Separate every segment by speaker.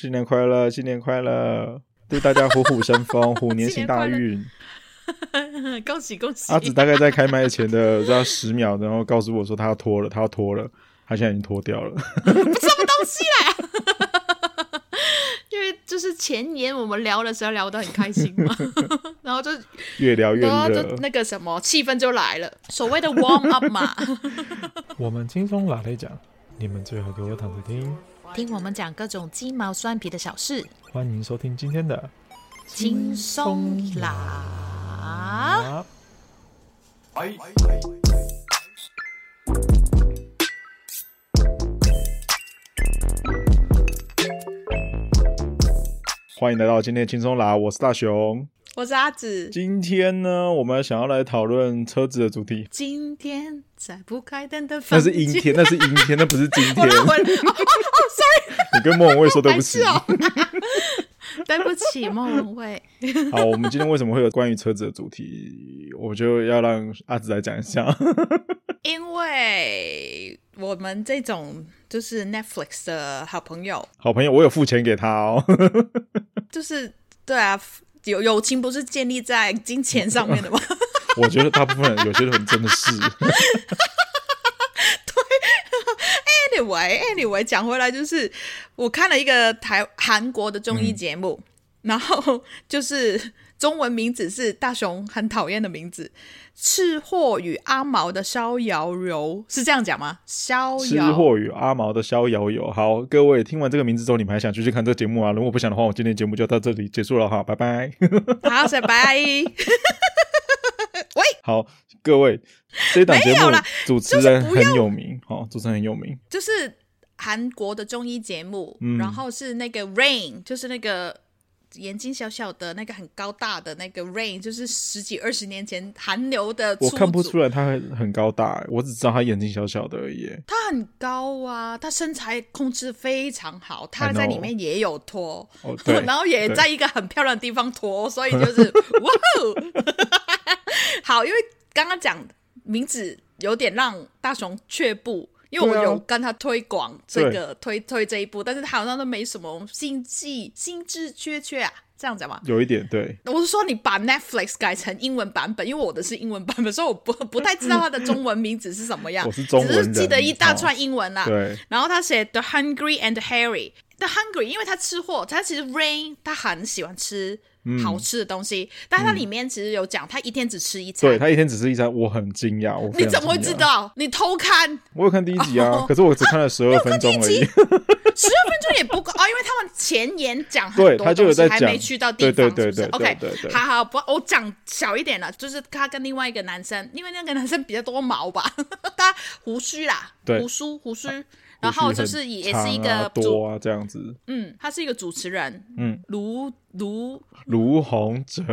Speaker 1: 新年快乐，新年快乐，祝大家虎虎生风，虎 年行大运。
Speaker 2: 恭喜恭喜！
Speaker 1: 阿紫大概在开麦前的要十秒，然后告诉我说他要脱了，他要脱了，他现在已经脱掉了。
Speaker 2: 什么东西啦？因为就是前年我们聊的时候聊得很开心嘛，然后就
Speaker 1: 越聊越热，
Speaker 2: 那个什么气氛就来了，所谓的 warm up 嘛。
Speaker 1: 我们轻松拿来讲，你们最好给我躺着听，
Speaker 2: 听我们讲各种鸡毛蒜皮的小事。
Speaker 1: 欢迎收听今天的
Speaker 2: 轻松拿。啊！
Speaker 1: 欢迎来到今天的轻松啦，我是大雄，
Speaker 2: 我是阿紫。
Speaker 1: 今天呢，我们想要来讨论车子的主题。
Speaker 2: 今天在不开灯的
Speaker 1: 那是阴天，那是阴天，那不是今天。
Speaker 2: 哦哦，sorry，
Speaker 1: 你跟莫文蔚说对不起。
Speaker 2: 对不起，莫文蔚。
Speaker 1: 好，我们今天为什么会有关于车子的主题？我就要让阿紫来讲一下。
Speaker 2: 因为我们这种就是 Netflix 的好朋友，
Speaker 1: 好朋友，我有付钱给他哦。
Speaker 2: 就是对啊，友友情不是建立在金钱上面的吗？
Speaker 1: 我觉得大部分人有些人真的是。
Speaker 2: Anyway，Anyway，讲回来就是，我看了一个台韩国的综艺节目，嗯、然后就是中文名字是大雄很讨厌的名字，《吃货与阿毛的逍遥游》是这样讲吗？逍遥。吃
Speaker 1: 货与阿毛的逍遥游。好，各位听完这个名字之后，你们还想继续看这个节目啊？如果不想的话，我今天节目就到这里结束了哈，拜拜。
Speaker 2: 好，拜拜。喂，
Speaker 1: 好，各位，这档节目主持人很有名，好、哦，主持人很有名，
Speaker 2: 就是韩国的综艺节目，嗯、然后是那个 Rain，就是那个眼睛小小的那个很高大的那个 Rain，就是十几二十年前韩流的。
Speaker 1: 我看不出来他很很高大，我只知道他眼睛小小的而已。
Speaker 2: 他很高啊，他身材控制非常好，他在里面也有脱，oh, 然后也在一个很漂亮的地方脱，所以就是 哇哦。好，因为刚刚讲名字有点让大雄却步，因为我有跟他推广这个对推推这一部，但是他好像都没什么心计，心智缺缺啊，这样讲吗？
Speaker 1: 有一点对。
Speaker 2: 我是说你把 Netflix 改成英文版本，因为我的是英文版本，所以我不不太知道它的中文名字是什么样。
Speaker 1: 我是中文，
Speaker 2: 只是记得一大串英文啊。
Speaker 1: 对。
Speaker 2: 然后他写 The Hungry and Harry，The Hungry，因为他吃货，他其实 Rain 他很喜欢吃。好吃的东西，嗯、但它里面其实有讲，他一天只吃一餐。对，
Speaker 1: 他一天只吃一餐，我很惊讶。我
Speaker 2: 你怎么会知道？你偷看？
Speaker 1: 我有看第一集啊，哦、可是我只看了十二分钟而已。十二
Speaker 2: 分钟也不够啊、哦，因为他们前言讲很多东西，还没去到地方，是不是？OK，好好，不，我讲小一点了，就是他跟另外一个男生，因为那个男生比较多毛吧，他胡须啦，胡须胡须。然后就是也是一个
Speaker 1: 多啊这样子，
Speaker 2: 嗯，他是一个主持人，嗯，卢卢
Speaker 1: 卢洪哲。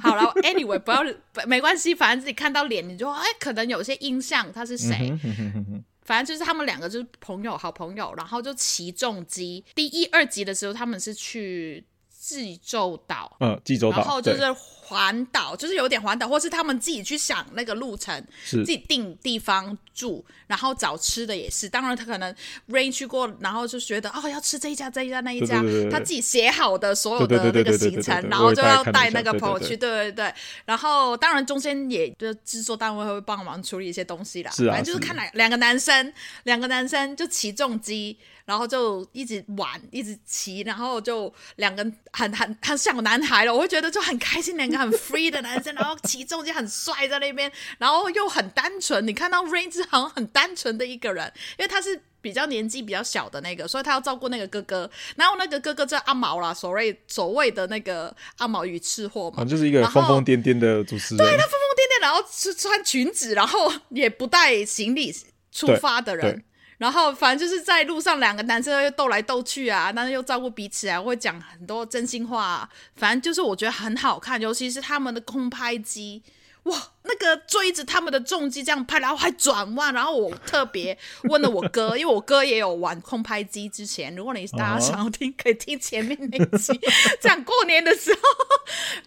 Speaker 2: 好了，Anyway，不要没关系，反正自己看到脸你就哎，可能有些印象他是谁，嗯、哼哼哼反正就是他们两个就是朋友，好朋友，然后就骑重机。第一二集的时候，他们是去济州岛，
Speaker 1: 嗯，济州岛，
Speaker 2: 然后就是。环岛就是有点环岛，或是他们自己去想那个路程，是自己定地方住，然后找吃的也是。当然他可能 Rain 去过，然后就觉得哦要吃这一家这一家那一家，对对对对，他自己写好的所有的那个行程，然后就要带那个朋友去，对对对。然后当然中间也就制作单位会帮忙处理一些东西啦，是啊，反正就是看两两个男生，两个男生就起重机。然后就一直玩，一直骑，然后就两个很很很像男孩了，我会觉得就很开心，两个很 free 的男生，然后骑重机很帅在那边，然后又很单纯。你看到 Rain 是好像很单纯的一个人，因为他是比较年纪比较小的那个，所以他要照顾那个哥哥。然后那个哥哥叫阿毛啦，所谓所谓的那个阿毛与吃货嘛，
Speaker 1: 就是一个疯疯癫癫的主持人。
Speaker 2: 对，他疯疯癫癫，然后是穿裙子，然后也不带行李出发的人。然后反正就是在路上，两个男生又斗来斗去啊，但是又照顾彼此啊，会讲很多真心话啊。反正就是我觉得很好看，尤其是他们的空拍机。哇，那个追着他们的重机这样拍，然后还转弯，然后我特别问了我哥，因为我哥也有玩空拍机。之前，如果你大家 想要听，可以听前面那集，这样过年的时候。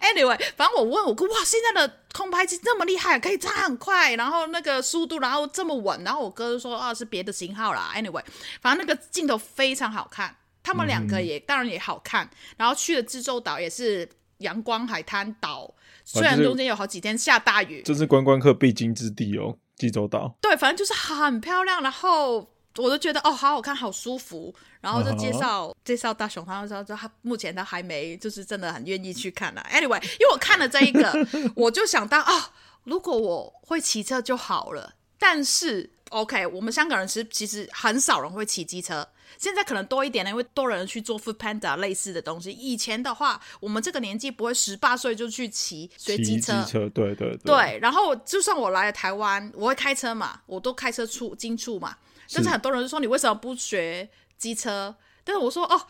Speaker 2: Anyway，反正我问我哥，哇，现在的空拍机这么厉害，可以插很快，然后那个速度，然后这么稳，然后我哥就说啊，是别的型号啦。Anyway，反正那个镜头非常好看。他们两个也、嗯、当然也好看。然后去了济州岛也是阳光海滩岛，虽然中间有好几天下大雨，
Speaker 1: 这是观光客必经之地哦，济州岛。
Speaker 2: 对，反正就是很漂亮。然后我都觉得哦，好好看，好舒服。然后就介绍、uh -huh. 介绍大雄，他说说他目前他还没就是真的很愿意去看啊。Anyway，因为我看了这一个，我就想到啊、哦，如果我会骑车就好了。但是 OK，我们香港人其实其实很少人会骑机车，现在可能多一点呢，因为多人去做 Foodpanda 类似的东西。以前的话，我们这个年纪不会十八岁就去骑学机车，
Speaker 1: 机车对对对。
Speaker 2: 对，然后就算我来了台湾，我会开车嘛，我都开车出进出嘛。但是很多人就说，你为什么不学机车？但是我说哦，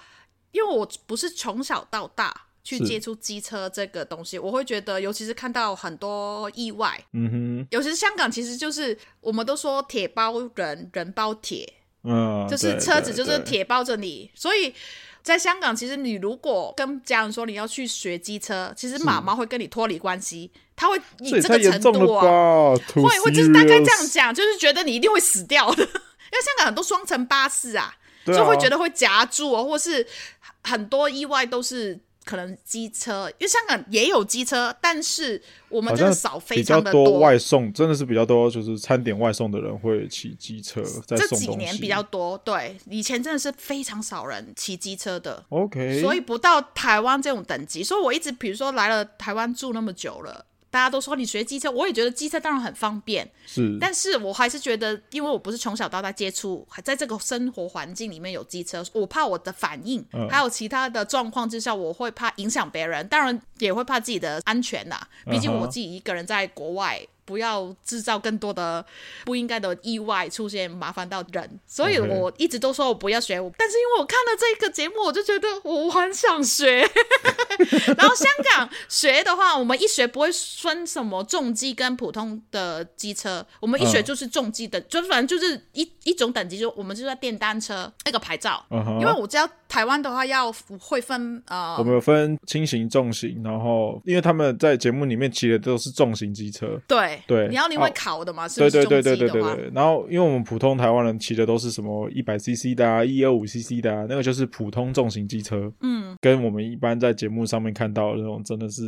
Speaker 2: 因为我不是从小到大。去接触机车这个东西，我会觉得，尤其是看到很多意外，嗯哼，尤其是香港，其实就是我们都说铁包人，人包铁，嗯，就是车子就是铁包着你，所以在香港，其实你如果跟家人说你要去学机车，其实妈妈会跟你脱离关系，他会以这个程度啊，会会就是大概这样讲，就是觉得你一定会死掉的，因为香港很多双层巴士啊，啊，就会觉得会夹住哦，或是很多意外都是。可能机车，因为香港也有机车，但是我们真的少，非常的多。
Speaker 1: 多外送，真的是比较多，就是餐点外送的人会骑机车在送。
Speaker 2: 这几年比较多，对，以前真的是非常少人骑机车的。
Speaker 1: OK，
Speaker 2: 所以不到台湾这种等级，所以我一直比如说来了台湾住那么久了。大家都说你学机车，我也觉得机车当然很方便，
Speaker 1: 是，
Speaker 2: 但是我还是觉得，因为我不是从小到大接触，还在这个生活环境里面有机车，我怕我的反应，嗯、还有其他的状况之下，我会怕影响别人，当然也会怕自己的安全呐。毕竟我自己一个人在国外。不要制造更多的不应该的意外出现，麻烦到人，所以我一直都说我不要学。但是因为我看了这个节目，我就觉得我很想学。然后香港学的话，我们一学不会分什么重机跟普通的机车，我们一学就是重机的，uh. 就反正就是一一种等级，就我们就在电单车那个牌照。Uh. 因为我知道台湾的话要会分呃，
Speaker 1: 我们有分轻型、重型，然后因为他们在节目里面骑的都是重型机车，
Speaker 2: 对。
Speaker 1: 对，
Speaker 2: 你要你会考的嘛？
Speaker 1: 哦、
Speaker 2: 是不是？
Speaker 1: 对对对对对对对。然后，因为我们普通台湾人骑的都是什么一百 CC 的啊，一二五 CC 的啊，那个就是普通重型机车。嗯，跟我们一般在节目上面看到的那种真的是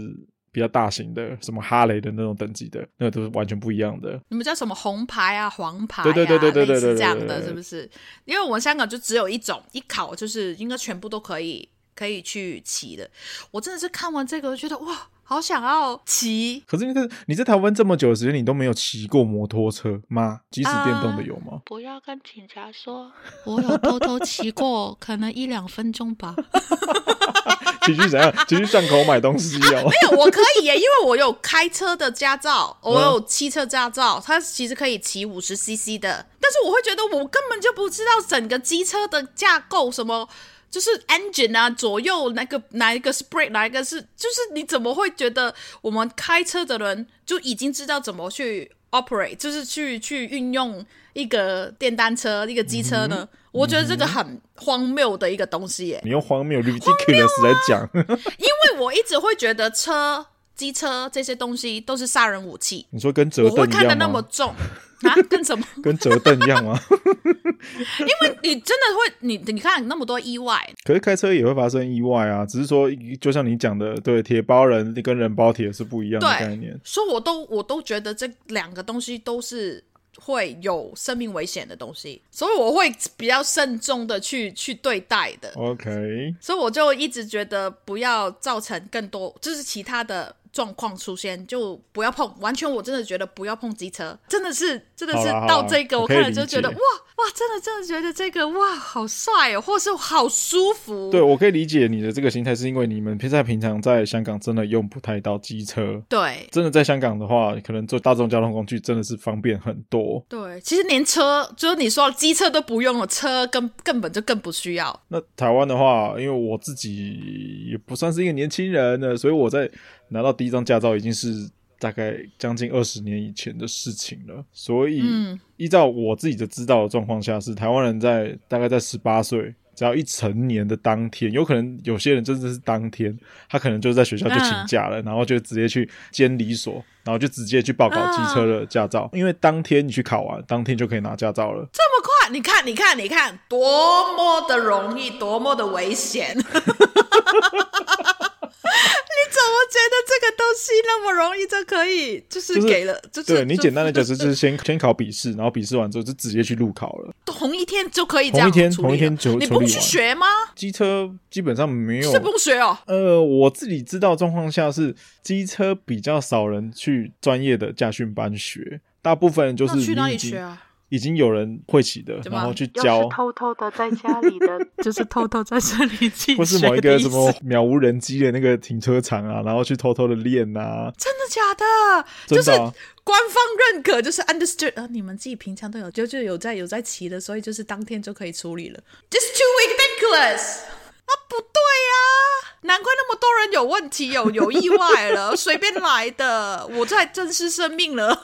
Speaker 1: 比较大型的，什么哈雷的那种等级的，那个都是完全不一样的。
Speaker 2: 你们叫什么红牌啊、黄牌啊？
Speaker 1: 对对对对对对对，
Speaker 2: 类似这样的，是不是？因为我们香港就只有一种，一考就是应该全部都可以可以去骑的。我真的是看完这个，觉得哇！好想要骑，
Speaker 1: 可是你在你在台湾这么久的时间，你都没有骑过摩托车吗？即使电动的有吗？呃、
Speaker 2: 不要跟警察说，我有偷偷骑过，可能一两分钟吧。
Speaker 1: 骑去怎样？骑去巷口买东西哦、啊？
Speaker 2: 没有，我可以耶，因为我有开车的驾照，我有汽车驾照，它其实可以骑五十 CC 的。但是我会觉得，我根本就不知道整个机车的架构什么。就是 engine 啊，左右哪个哪一个是 brake，哪一个是，就是你怎么会觉得我们开车的人就已经知道怎么去 operate，就是去去运用一个电单车、一个机车呢、嗯？我觉得这个很荒谬的一个东西耶。
Speaker 1: 你用荒谬 ridiculous 来讲，
Speaker 2: 因为我一直会觉得车、机车这些东西都是杀人武器。
Speaker 1: 你说跟折凳一样吗？我会看得
Speaker 2: 那么重。啊，跟什么？
Speaker 1: 跟折凳一样吗？
Speaker 2: 因为你真的会，你你看那么多意外，
Speaker 1: 可是开车也会发生意外啊。只是说，就像你讲的，对，铁包人跟人包铁是不一样的概念。
Speaker 2: 所以我都我都觉得这两个东西都是会有生命危险的东西，所以我会比较慎重的去去对待的。
Speaker 1: OK，
Speaker 2: 所以我就一直觉得不要造成更多，就是其他的。状况出现就不要碰，完全我真的觉得不要碰机车，真的是真的是到这个我看了就觉得哇哇，真的真的觉得这个哇好帅哦，或是好舒服。
Speaker 1: 对，我可以理解你的这个心态，是因为你们平在平常在香港真的用不太到机车。
Speaker 2: 对，
Speaker 1: 真的在香港的话，可能坐大众交通工具真的是方便很多。
Speaker 2: 对，其实连车就是你说机车都不用了，车根根本就更不需要。
Speaker 1: 那台湾的话，因为我自己也不算是一个年轻人呢，所以我在。拿到第一张驾照已经是大概将近二十年以前的事情了，所以依照我自己的知道的状况下，是台湾人在大概在十八岁，只要一成年的当天，有可能有些人真的是当天，他可能就在学校就请假了，然后就直接去监理所，然后就直接去报考机车的驾照，因为当天你去考完，当天就可以拿驾照了，
Speaker 2: 这么快。你看，你看，你看，多么的容易，多么的危险。你怎么觉得这个东西那么容易就可以？就是给了，就是、就是、
Speaker 1: 对你简单的解 释就是先先考笔试，然后笔试完之后就直接去路考了。
Speaker 2: 同一天就可以这样，
Speaker 1: 同一天同一天就
Speaker 2: 你不去学吗？
Speaker 1: 机车基本上没有，
Speaker 2: 是不用学哦。
Speaker 1: 呃，我自己知道状况下是机车比较少人去专业的驾训班学，大部分人就是
Speaker 2: 去哪里学啊？
Speaker 1: 已经有人会骑的，然后去教，
Speaker 3: 偷偷的在家里的，就是偷偷在这里骑。
Speaker 1: 或是某一个什么渺无人机的那个停车场啊，然后去偷偷的练啊。
Speaker 2: 真的假的？
Speaker 1: 真的啊？
Speaker 2: 就是官方认可，就是 understood 啊，你们自己平常都有，就就有在有在骑的，所以就是当天就可以处理了。Just too ridiculous！啊，不对呀，难怪那么多人有问题，有有意外了，随便来的，我在珍视生命了。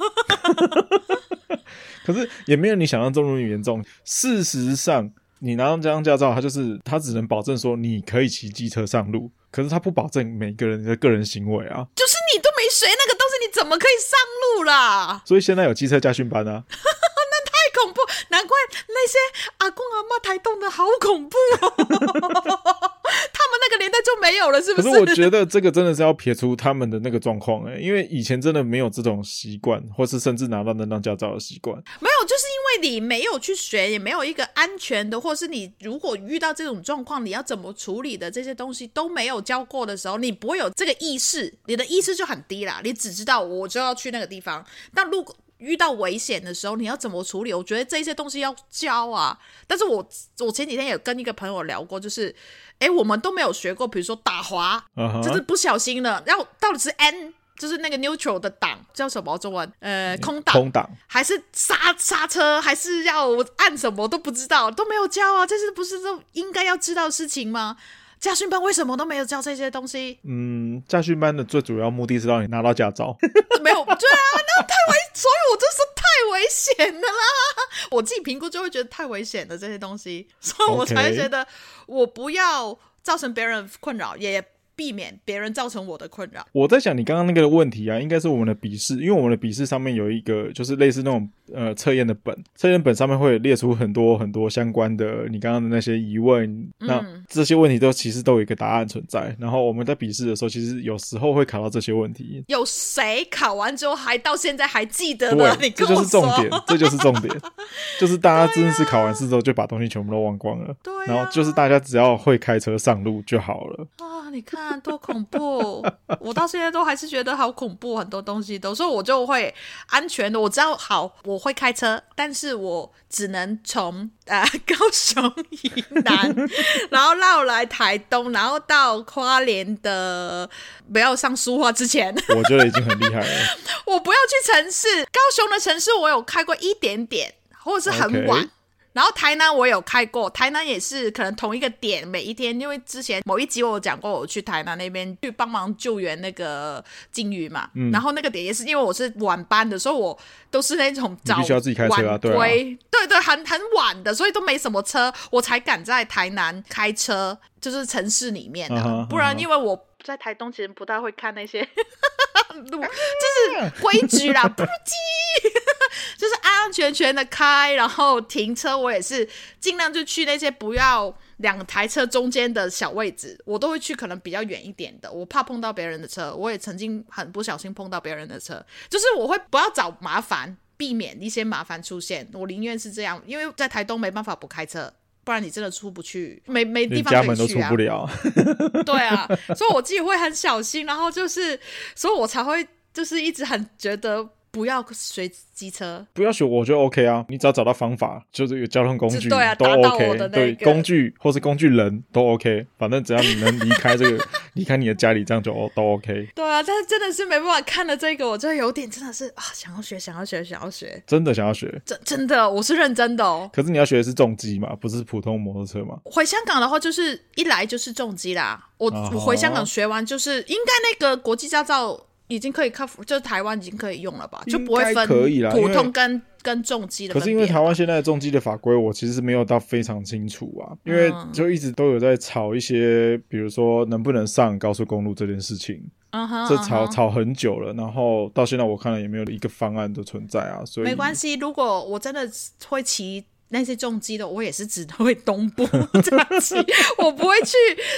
Speaker 1: 可是也没有你想象中那么严重。事实上，你拿到这张驾照，它就是它只能保证说你可以骑机车上路，可是它不保证每个人的个人行为啊。
Speaker 2: 就是你都没学那个东西，你怎么可以上路啦？
Speaker 1: 所以现在有机车驾训班啊。
Speaker 2: 那太恐怖，难怪那些阿公阿妈台东的好恐怖哦。他们那个年代就没有了，是不是？
Speaker 1: 可是我觉得这个真的是要撇除他们的那个状况哎，因为以前真的没有这种习惯，或是甚至拿到那张驾照的习惯。
Speaker 2: 没有，就是因为你没有去学，也没有一个安全的，或是你如果遇到这种状况，你要怎么处理的这些东西都没有教过的时候，你不会有这个意识，你的意识就很低啦。你只知道我就要去那个地方，但如果遇到危险的时候，你要怎么处理？我觉得这些东西要教啊。但是我我前几天也跟一个朋友聊过，就是。哎，我们都没有学过，比如说打滑，uh huh. 就是不小心了。然后到底是 N，就是那个 neutral 的档叫什么中文？呃，空档，
Speaker 1: 空档，
Speaker 2: 还是刹刹车，还是要按什么都不知道，都没有教啊。这是不是都应该要知道的事情吗？驾训班为什么都没有教这些东西？
Speaker 1: 嗯，驾训班的最主要目的是让你拿到驾照。
Speaker 2: 没有，对啊，那太危，所以我就是太危险的啦。我自己评估就会觉得太危险的这些东西，所以我才会觉得我不要造成别人困扰，也。避免别人造成我的困扰。我
Speaker 1: 在想，你刚刚那个问题啊，应该是我们的笔试，因为我们的笔试上面有一个，就是类似那种呃测验的本，测验本上面会列出很多很多相关的你刚刚的那些疑问，嗯、那这些问题都其实都有一个答案存在。然后我们在笔试的时候，其实有时候会考到这些问题。
Speaker 2: 有谁考完之后还到现在还记得的？
Speaker 1: 对，这就是重点，这就是重点，就是大家真的是考完试之后就把东西全部都忘光了。对、啊，然后就是大家只要会开车上路就好了。
Speaker 2: 啊，你看。多恐怖！我到现在都还是觉得好恐怖，很多东西都，所以我就会安全的。我知道，好，我会开车，但是我只能从呃高雄以南，然后绕来台东，然后到花莲的，不要上苏花之前，
Speaker 1: 我觉得已经很厉害了。
Speaker 2: 我不要去城市，高雄的城市我有开过一点点，或者是很晚。Okay. 然后台南我有开过，台南也是可能同一个点，每一天，因为之前某一集我有讲过，我去台南那边去帮忙救援那个鲸鱼嘛，嗯、然后那个点也是因为我是晚班的，所以我都是那种早晚归，对对对，很很晚的，所以都没什么车，我才敢在台南开车，就是城市里面的，uh huh, 不然因为我在台东其实不太会看那些。路就是规矩啦，不羁，就是安安全全的开，然后停车，我也是尽量就去那些不要两台车中间的小位置，我都会去可能比较远一点的，我怕碰到别人的车，我也曾经很不小心碰到别人的车，就是我会不要找麻烦，避免一些麻烦出现，我宁愿是这样，因为在台东没办法不开车。不然你真的出不去，没没地方可以去啊！家门都出不了。对啊，所以我自己会很小心，然后就是，所以我才会就是一直很觉得。不要学机车，
Speaker 1: 不要学，我觉得 OK 啊。你只要找到方法，就是有交通工具
Speaker 2: 对啊，
Speaker 1: 都 OK。
Speaker 2: 那个、
Speaker 1: 对，工具或是工具人都 OK，反正只要你能离开这个，离开你的家里，这样就都 OK。
Speaker 2: 对啊，但是真的是没办法看了这个，我就有点真的是啊，想要学，想要学，想要学，
Speaker 1: 真的想要学，
Speaker 2: 真真的，我是认真的哦。
Speaker 1: 可是你要学的是重机嘛，不是普通摩托车嘛？
Speaker 2: 回香港的话，就是一来就是重机啦。我、啊、我回香港学完，就是应该那个国际驾照。已经可以克服，就是台湾已经可以用了吧？就不会分普通跟跟重机的。
Speaker 1: 可是因为台湾现在重机的法规，我其实没有到非常清楚啊。因为就一直都有在吵一些，比如说能不能上高速公路这件事情，嗯哼，这吵吵很久了。然后到现在我看了也没有一个方案的存在啊。所以
Speaker 2: 没关系，如果我真的会骑那些重机的，我也是只会东部 这样骑，我不会去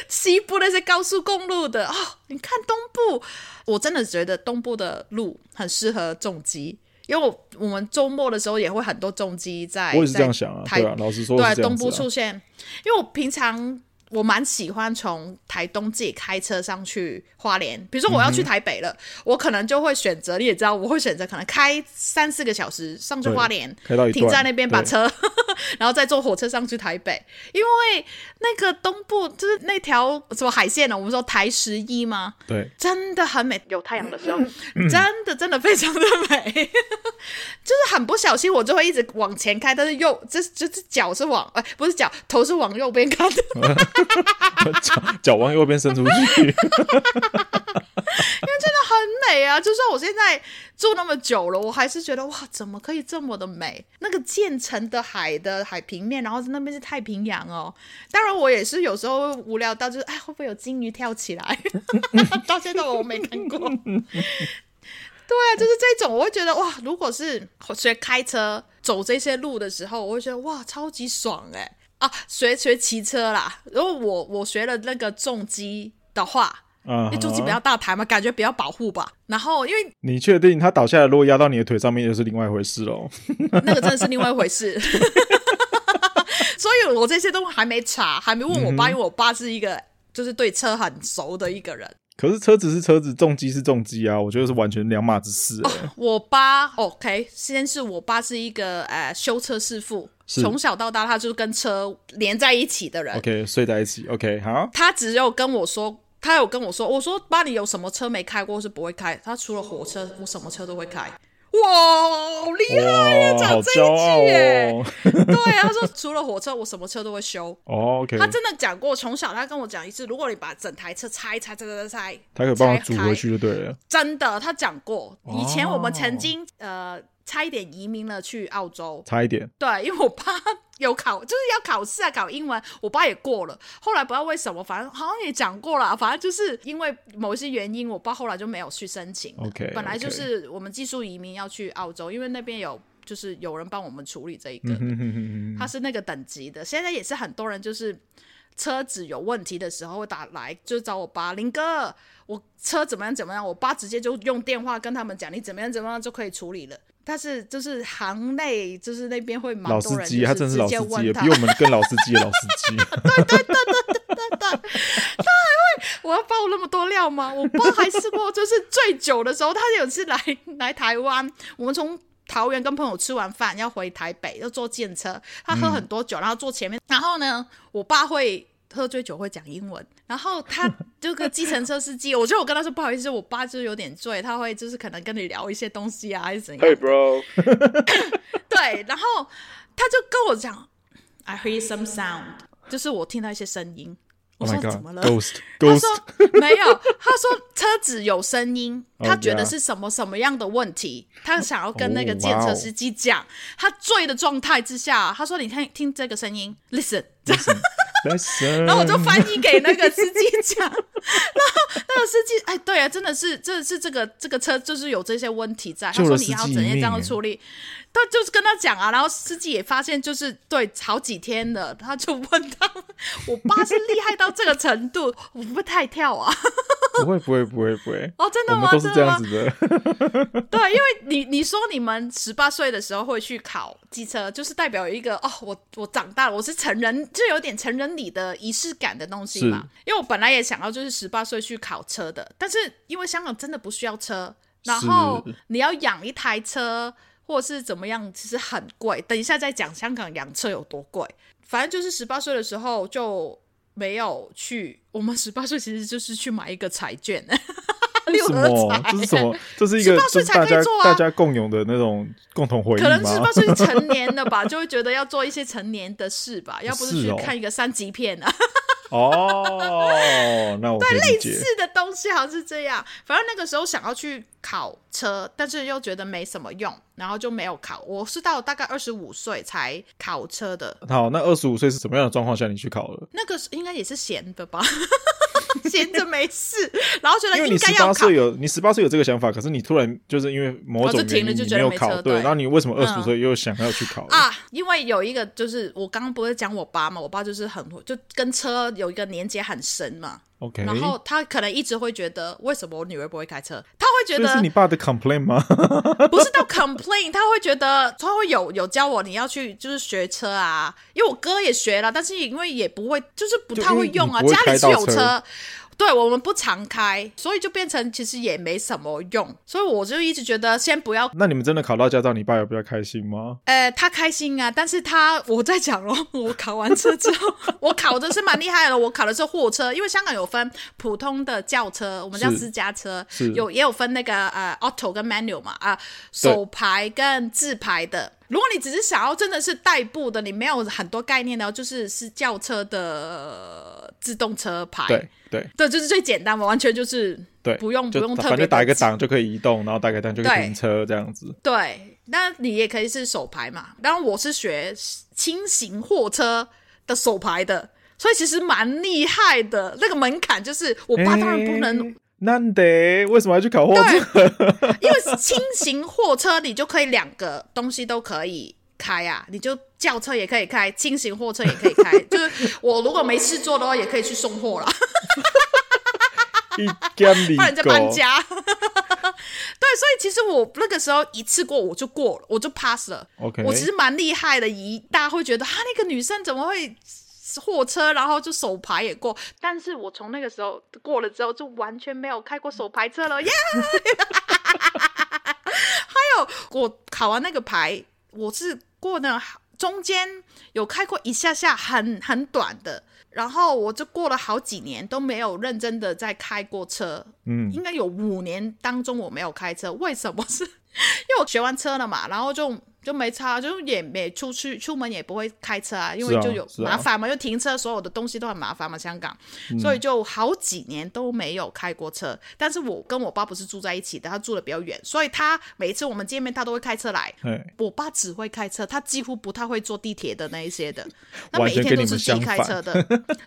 Speaker 2: 西部那些高速公路的。哦，你看东部，我真的觉得东部的路很适合重机，因为我我们周末的时候也会很多重机在。
Speaker 1: 我也是这样想啊，台对啊，老实说、啊，
Speaker 2: 对东部出现，因为我平常。我蛮喜欢从台东自己开车上去花莲，比如说我要去台北了，嗯、我可能就会选择，你也知道，我会选择可能开三四个小时上去花莲，停在那边把车，然后再坐火车上去台北，因为那个东部就是那条什么海线呢？我们说台十一吗？
Speaker 1: 对，
Speaker 2: 真的很美，有太阳的时候，嗯、真的真的非常的美，就是很不小心我就会一直往前开，但是右这这是脚是往哎不是脚头是往右边看的。
Speaker 1: 脚脚往右边伸出去，因为真
Speaker 2: 的很美啊！就算我现在住那么久了，我还是觉得哇，怎么可以这么的美？那个渐层的海的海平面，然后那边是太平洋哦。当然，我也是有时候无聊到就是哎，会不会有鲸鱼跳起来？到现在我没看过。对啊，就是这种，我会觉得哇，如果是学开车走这些路的时候，我会觉得哇，超级爽哎。啊，学学骑车啦！如果我我学了那个重机的话，嗯，因为重机比较大台嘛，感觉比较保护吧。然后因为
Speaker 1: 你确定他倒下来，如果压到你的腿上面，又是另外一回事喽。
Speaker 2: 那个真的是另外一回事。所以我这些都还没查，还没问我爸，嗯、因为我爸是一个就是对车很熟的一个人。
Speaker 1: 可是车子是车子，重机是重机啊，我觉得是完全两码子事，欸。
Speaker 2: 哦，我爸 OK，先是我爸是一个呃修车师傅。从小到大，他就是跟车连在一起的人。
Speaker 1: OK，睡在一起。OK，好。
Speaker 2: 他只有跟我说，他有跟我说，我说爸，你有什么车没开过是不会开？他除了火车，我什么车都会开。哇，好厉害呀！讲这一句耶。哦、对，他说除了火车，我什么车都会修。
Speaker 1: 哦、OK，
Speaker 2: 他真的讲过，从小他跟我讲一次，如果你把整台车拆拆拆拆拆，
Speaker 1: 他可以帮我组回去就对了。
Speaker 2: 真的，他讲过。以前我们曾经、哦、呃。差一点移民了去澳洲，
Speaker 1: 差一点。
Speaker 2: 对，因为我爸有考，就是要考试啊，考英文，我爸也过了。后来不知道为什么，反正好像也讲过了，反正就是因为某一些原因，我爸后来就没有去申请。
Speaker 1: OK，
Speaker 2: 本来就是我们技术移民要去澳洲，因为那边有就是有人帮我们处理这一个，他是那个等级的。现在也是很多人就是车子有问题的时候会打来，就找我爸林哥，我车怎么样怎么样，我爸直接就用电话跟他们讲，你怎么样怎么样就可可以处理了。但是就是行内，就是那边会蛮多人，
Speaker 1: 老司机，他真是老司机，比我们更老司机的老司机。
Speaker 2: 对对对对对对对，他还会，我要爆那么多料吗？我爸还试过，就是醉酒的时候，他有次来来台湾，我们从桃园跟朋友吃完饭要回台北，要坐电车，他喝很多酒，然后坐前面，然后呢，我爸会。喝醉酒会讲英文，然后他就个计程车司机，我觉得我跟他说不好意思，我爸就是有点醉，他会就是可能跟你聊一些东西啊，还是怎样
Speaker 1: ？Hey bro，
Speaker 2: 对，然后他就跟我讲，I hear some sound，就是我听到一些声音。我说怎么了？Oh、Ghost, Ghost. 他说没有，他说车子有声音，他觉得是什么什么样的问题，他想要跟那个计程车司机讲，他醉的状态之下，他说你听听这个声音，listen。然后我就翻译给那个司机讲，然后那个司机，哎，对啊，真的是，真的是这个这个车就是有这些问题在。他说你要怎样这样处理，他就是跟他讲啊，然后司机也发现就是对好几天了，他就问他，我爸是厉害到这个程度，我不会太跳啊？
Speaker 1: 不会不会不会不会
Speaker 2: 哦，真的吗？
Speaker 1: 都是这样子的。
Speaker 2: 对，因为你你说你们十八岁的时候会去考机车，就是代表一个哦，我我长大了，我是成人，就有点成人礼的仪式感的东西嘛。因为我本来也想要就是十八岁去考车的，但是因为香港真的不需要车，然后你要养一台车或者是怎么样，其实很贵。等一下再讲香港养车有多贵。反正就是十八岁的时候就。没有去，我们十八岁其实就是去买一个彩券，六合彩。
Speaker 1: 这是什么？这是一个十八岁才可以做啊，大家共有的那种共同回忆。
Speaker 2: 可能十八岁成年了吧，就会觉得要做一些成年的事吧，要不是去看一个三级片啊。
Speaker 1: 哦，那我对
Speaker 2: 类似的东西好像是这样。反正那个时候想要去考车，但是又觉得没什么用，然后就没有考。我是到大概二十五岁才考车的。
Speaker 1: 好，那二十五岁是什么样的状况下你去考了？
Speaker 2: 那个应该也是闲的吧？闲着没事，然后觉得
Speaker 1: 因为你十八岁有你十八岁有这个想法，可是你突然就是因为某种原因你没有考，对，然后你为什么二十五岁又想要去考
Speaker 2: 啊？因为有一个就是我刚刚不是讲我爸嘛，我爸就是很就跟车有一个连接很深嘛。
Speaker 1: OK，
Speaker 2: 然后他可能一直会觉得，为什么我女儿不会开车？他会觉得
Speaker 1: 是你爸的 complain 吗？
Speaker 2: 不是到 complain，他会觉得他会有有教我你要去就是学车啊，因为我哥也学了，但是因为也不会，就是不太会用啊，家里是有车。对，我们不常开，所以就变成其实也没什么用，所以我就一直觉得先不要。
Speaker 1: 那你们真的考到驾照，你爸有比较开心吗？
Speaker 2: 呃，他开心啊，但是他我在讲咯，我考完车之后，我考的是蛮厉害的，我考的是货车，因为香港有分普通的轿车，我们叫私家车，有也有分那个呃 auto 跟 manual 嘛，啊、呃，手排跟自排的。如果你只是想要真的是代步的，你没有很多概念的，就是是轿车的自动车牌，
Speaker 1: 对对
Speaker 2: 对，就是最简单嘛，完全就是对，不用不用特别，反正
Speaker 1: 打一个档就可以移动，然后打个档就可以停车这样子。
Speaker 2: 对，那你也可以是手牌嘛。当然我是学轻型货车的手牌的，所以其实蛮厉害的。那个门槛就是我爸当然不能。欸
Speaker 1: 难得，为什么要去考货车？
Speaker 2: 因为轻型货车你就可以两个东西都可以开啊，你就轿车也可以开，轻型货车也可以开。就是我如果没事做的话，也可以去送货啦。
Speaker 1: 帮
Speaker 2: 人家搬家。对，所以其实我那个时候一次过我就过了，我就 pass 了。
Speaker 1: OK，
Speaker 2: 我其实蛮厉害的，一大家会觉得啊，那个女生怎么会？货车，然后就手牌也过，但是我从那个时候过了之后，就完全没有开过手牌车了耶。还有我考完那个牌，我是过那中间有开过一下下很很短的，然后我就过了好几年都没有认真的在开过车。嗯，应该有五年当中我没有开车，为什么？是因为我学完车了嘛，然后就。就没差，就也没出去出门也不会开车啊，因为就有麻烦嘛，又、停车，所有的东西都很麻烦嘛，香港，嗯、所以就好几年都没有开过车。但是我跟我爸不是住在一起的，他住的比较远，所以他每一次我们见面，他都会开车来。我爸只会开车，他几乎不太会坐地铁的那一些的，那每一天都是自己开车的，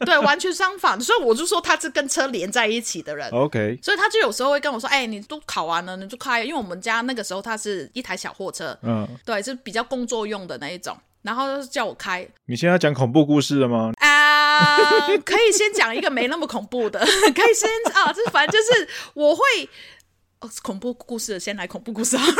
Speaker 2: 对，完全相反。所以我就说他是跟车连在一起的人。
Speaker 1: OK，
Speaker 2: 所以他就有时候会跟我说：“哎、欸，你都考完了，你就开。”因为我们家那个时候他是一台小货车，嗯，对。是比较工作用的那一种，然后就是叫我开。
Speaker 1: 你现在讲恐怖故事了吗？
Speaker 2: 啊，可以先讲一个没那么恐怖的，可以先啊，这反正就是我会哦，恐怖故事先来恐怖故事好了。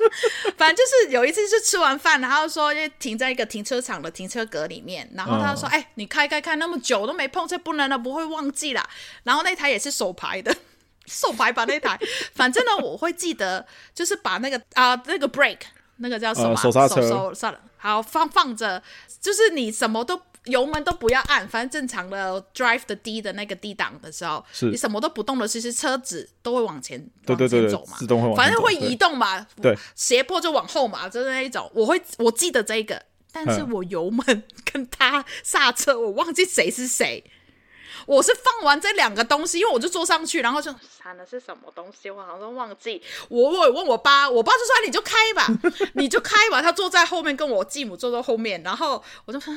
Speaker 2: 反正就是有一次是吃完饭，然后说停在一个停车场的停车格里面，然后他说：“哎、嗯欸，你开开开那么久都没碰车，不能了，不会忘记啦。”然后那台也是手排的，手排吧那台，反正呢我会记得，就是把那个啊那个 brake。那个叫什么、啊？
Speaker 1: 手刹车。
Speaker 2: 手算了，好放放着，就是你什么都油门都不要按，反正正常的 drive 的 D 的那个 D 档的时候，你什么都不动的，其实车子都会往前对对对对往前走嘛，
Speaker 1: 自动会往前走，
Speaker 2: 反正会移动嘛，
Speaker 1: 对，
Speaker 2: 斜坡就往后嘛，就是那一种。我会我记得这个，但是我油门跟他刹车，我忘记谁是谁。我是放完这两个东西，因为我就坐上去，然后就喊的是什么东西，我好像忘记。我我问我爸，我爸就说：“你就开吧，你就开吧。”他坐在后面，跟我继母坐在后面，然后我就说：“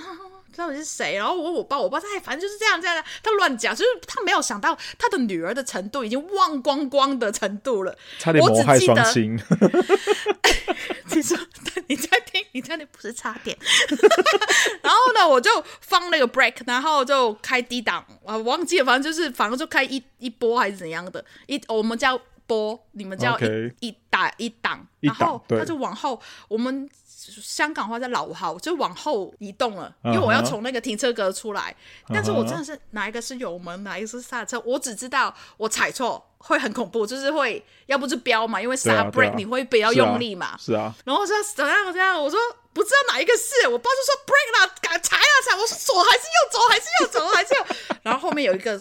Speaker 2: 到底是谁？”然后我问我爸，我爸说：“哎，反正就是这样这样的。”他乱讲，就是他没有想到他的女儿的程度已经忘光光的程度了，
Speaker 1: 差点谋害双亲。
Speaker 2: 你说你在听，你在那不是差点。然后呢，我就放那个 brake，然后就开低档，我忘记了，反正就是反正就开一一波还是怎样的，一我们叫波，你们叫一、okay. 一打一档，然后他就往后，我们香港话叫老号，就往后移动了，uh. 因为我要从那个停车格出来。Uh -huh. 但是我真的是哪一个是油门，哪一个是刹车，我只知道我踩错。会很恐怖，就是会要不就飙嘛，因为刹 brake、啊啊、你会比较用力嘛。
Speaker 1: 是啊。是啊
Speaker 2: 然后说怎样怎样，我说不知道哪一个是，我爸就说 brake 啦，敢踩啊踩。我说左还是右，左还是右，左还是右。然后后面有一个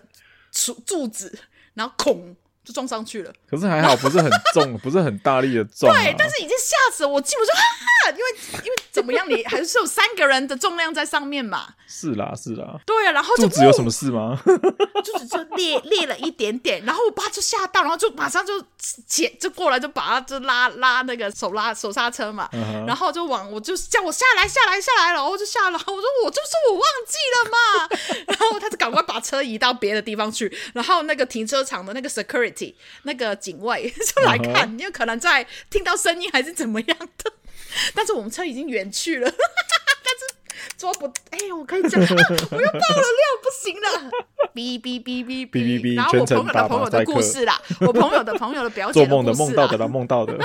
Speaker 2: 柱柱子，然后孔就撞上去了。
Speaker 1: 可是还好，不是很重，不是很大力的撞、啊。
Speaker 2: 对，但是已经吓死了我，基本上哈哈，因为因为。怎么样？你还是有三个人的重量在上面嘛？
Speaker 1: 是啦，是啦。
Speaker 2: 对啊，然后就
Speaker 1: 柱子有什么事吗？
Speaker 2: 柱 子就裂裂了一点点，然后我爸就吓到，然后就马上就前就过来就把他就拉拉那个手拉手刹车嘛，uh huh. 然后就往我就叫我下来下来下来，然后我就下来，我说我就说我忘记了嘛，然后他就赶快把车移到别的地方去，然后那个停车场的那个 security 那个警卫就来看，uh huh. 因为可能在听到声音还是怎么样的。但是我们车已经远去了，但是捉不，哎、欸，我可以讲、啊，我又爆了料，不行了，哔哔哔哔哔。哔，然后我朋友的朋友的故事啦，我朋友的朋友的表姐的故事啦，做梦的梦到的啦，
Speaker 1: 梦到的，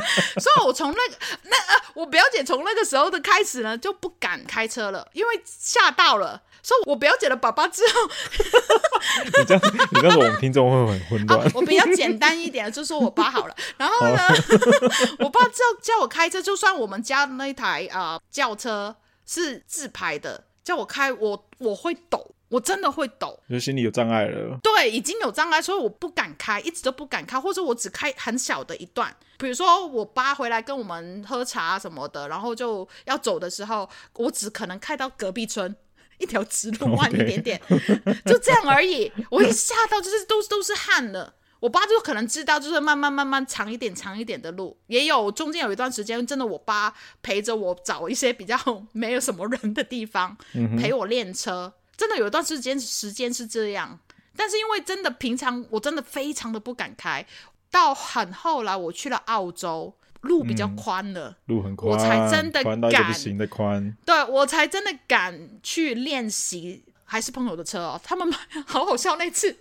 Speaker 2: 所以我从那个那呃，我表姐从那个时候的开始呢，就不敢开车了，因为吓到了。所以我表姐的爸爸之后，
Speaker 1: 你这样，你这样，我们听众会很混乱。
Speaker 2: 啊，我比较简单一点，就说我爸好了。然后呢，我爸之后叫我开车，就算我们家的那台啊、呃、轿车是自排的，叫我开，我我会抖，我真的会抖，
Speaker 1: 就心里有障碍了。
Speaker 2: 对，已经有障碍，所以我不敢开，一直都不敢开，或者我只开很小的一段。比如说我爸回来跟我们喝茶什么的，然后就要走的时候，我只可能开到隔壁村。一条直路，弯一点点.就这样而已。我一吓到，就是都都是汗了。我爸就可能知道，就是慢慢慢慢长一点长一点的路，也有中间有一段时间，真的我爸陪着我找一些比较 没有什么人的地方，嗯、陪我练车。真的有一段时间时间是这样，但是因为真的平常我真的非常的不敢开，到很后来我去了澳洲。路比较宽了，
Speaker 1: 嗯，路很宽，
Speaker 2: 我才真的敢，
Speaker 1: 不行的宽。
Speaker 2: 对，我才真的敢去练习，还是朋友的车哦。他们买 好好笑，那次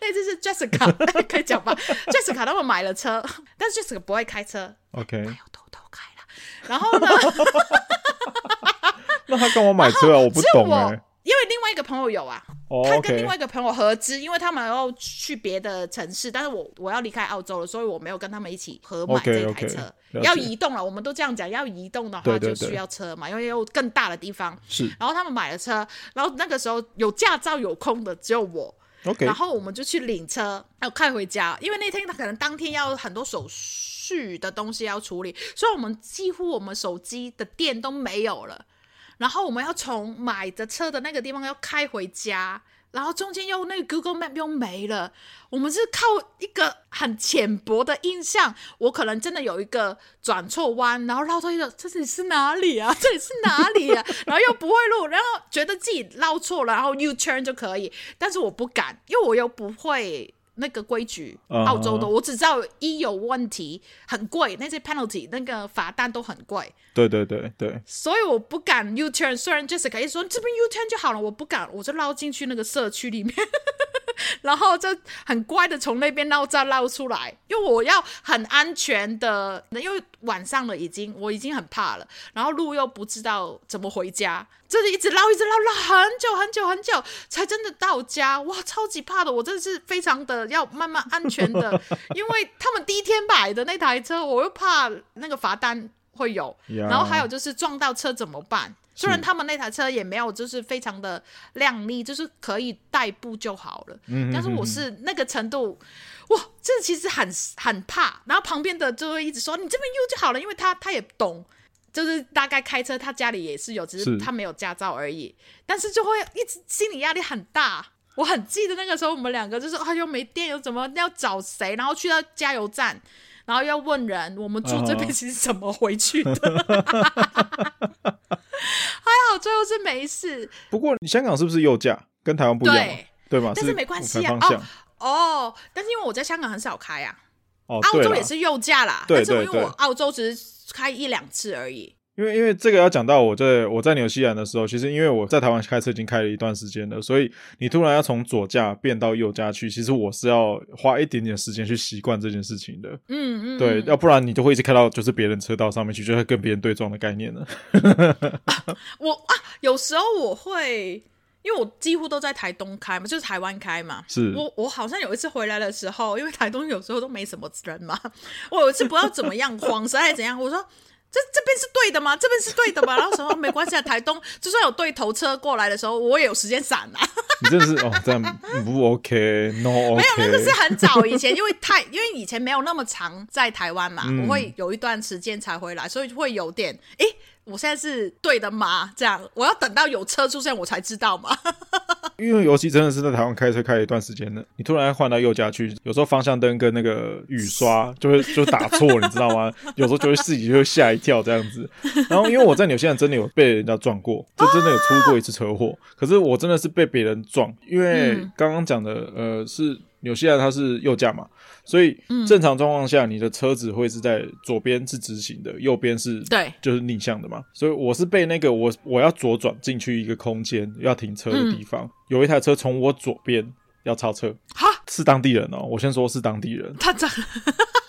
Speaker 2: 那次是 Jessica 可以讲吧？Jessica 他们买了车，但是 Jessica 不会开车，OK，他有偷偷开了。然后呢？
Speaker 1: 那他跟我买车啊？我不懂哎，欸。
Speaker 2: 因为另外一个朋友有啊，oh. 他跟另外一个朋友合资，因为他们要去别的城市，但是我我要离开澳洲了，所以我没有跟他们一起合买这台车。Okay, okay. 要移动了，我们都这样讲，要移动的话就需要车嘛，对对对，因为有更大的地方。是，然后他们买了车，然后那个时候有驾照有空的只有我.然后我们就去领车，要开回家，因为那天他可能当天要很多手续的东西要处理，所以我们几乎我们手机的电都没有了。然后我们要从买的车的那个地方要开回家，然后中间又那个 Google Map 又没了。我们是靠一个很浅薄的印象，我可能真的有一个转错弯，然后绕到一个这里是哪里啊？这里是哪里啊？然后又不会路，然后觉得自己绕错了，然后 U turn 就可以，但是我不敢，因为我又不会。那个规矩，澳洲的，uh huh. 我只知道一有问题很贵，那些 penalty 那个罚单都很贵。
Speaker 1: 对对对对。
Speaker 2: 所以我不敢 U turn，虽然 Jessica 一说这边 U turn 就好了，我不敢，我就绕进去那个社区里面，然后就很乖的从那边绕再绕出来，因为我要很安全的，因为晚上了已经，我已经很怕了，然后路又不知道怎么回家。这里一直绕，一直绕，绕很久很久很久，才真的到家。哇，超级怕的，我真的是非常的要慢慢安全的，因为他们第一天买的那台车，我又怕那个罚单会有。然后还有就是撞到车怎么办？虽然他们那台车也没有就是非常的靓丽，就是可以代步就好了。嗯，但是我是那个程度，哇，这其实很很怕。然后旁边的就会一直说你这边用就好了，因为他他也懂。就是大概开车，他家里也是有，只是他没有驾照而已。是，但是就会一直心理压力很大。我很记得那个时候，我们两个就是啊，又没电，又怎么要找谁？然后去到加油站，然后要问人，我们住这边其实怎么回去的？还好最后是没事。
Speaker 1: 不过你香港是不是右驾？跟台湾不一样，对，对吗？
Speaker 2: 但是没关系啊。哦哦，但是因为我在香港很少开啊。哦，澳洲也是右驾啦，对对对，但是因为我澳洲只是。开一两次而已，
Speaker 1: 因为因为这个要讲到我在我在纽西兰的时候，其实因为我在台湾开车已经开了一段时间了，所以你突然要从左驾变到右驾去，其实我是要花一点点时间去习惯这件事情的。嗯嗯，对，要不然你就会一直开到就是别人车道上面去，就会跟别人对撞的概念了。
Speaker 2: 啊我啊，有时候我会。因为我几乎都在台东开嘛，就是台湾开嘛。是我我好像有一次回来的时候，因为台东有时候都没什么人嘛。我有一次不知道怎么样，晃神还是怎样，我说这这边是对的吗？这边是对的吗？然后什么没关系啊，台东就算有对头车过来的时候，我也有时间闪啊。
Speaker 1: 你真的是哦，这样不 OK，No OK。
Speaker 2: 没有，那个是很早以前，因为太因为以前没有那么长在台湾嘛，嗯、我会有一段时间才回来，所以会有点诶。我现在是对的吗？这样，我要等到有车出现我才知道吗？
Speaker 1: 因为尤其真的是在台湾开车开了一段时间了，你突然换到右家去，有时候方向灯跟那个雨刷 就会就打错，你知道吗？有时候就会自己就会吓一跳这样子。然后因为我在纽西兰真的有被人家撞过，就真的有出过一次车祸。可是我真的是被别人撞，因为刚刚讲的呃是。纽西兰它是右驾嘛，所以正常状况下，你的车子会是在左边是直行的，右边是对，就是逆向的嘛。所以我是被那个我我要左转进去一个空间要停车的地方，嗯、有一台车从我左边要超车，哈，是当地人哦。我先说是当地人，他撞。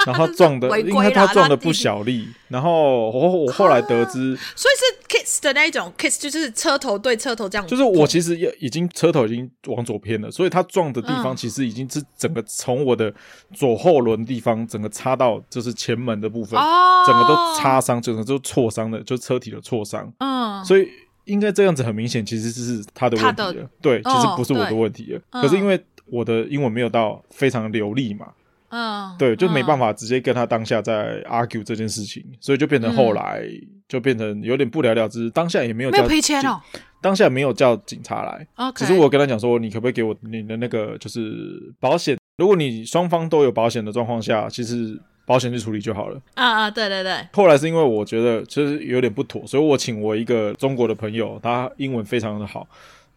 Speaker 1: 然后撞的，因为他撞的不小力。然后我我后来得知，
Speaker 2: 所以是 kiss 的那一种 kiss，就是车头对车头这样。
Speaker 1: 就是我其实也已经车头已经往左偏了，所以他撞的地方其实已经是整个从我的左后轮地方整个插到就是前门的部分，整个都擦伤，整个都挫伤的，就车体的挫伤。嗯，所以应该这样子很明显，其实是他的问题了。对，其实不是我的问题了。可是因为我的英文没有到非常流利嘛。嗯，对，就没办法直接跟他当下在 argue 这件事情，嗯、所以就变成后来就变成有点不了了之。当下也没有叫没有赔钱哦，当下没有叫警察来。只是我跟他讲说，你可不可以给我你的那个就是保险？如果你双方都有保险的状况下，其实保险去处理就好了。啊啊，对对对。后来是因为我觉得其实有点不妥，所以我请我一个中国的朋友，他英文非常的好。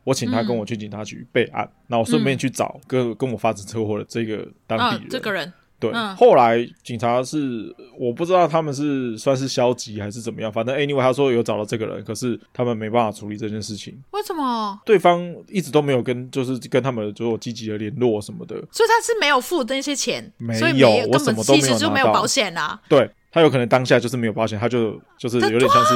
Speaker 1: 我请他跟我去警察局备案，那、嗯、我顺便去找跟跟我发生车祸的这个当地人。啊、这个人对，嗯、后来警察是我不知道他们是算是消极还是怎么样，反正 anyway 他说有找到这个人，可是他们没办法处理这件事情。为什么？对方一直都没有跟，就是跟他们做积极的联络什么的。所以他是没有付那些钱，没有，我什么都没有，其实就没有保险啊。对。他有可能当下就是没有保险，他就就是有点像是，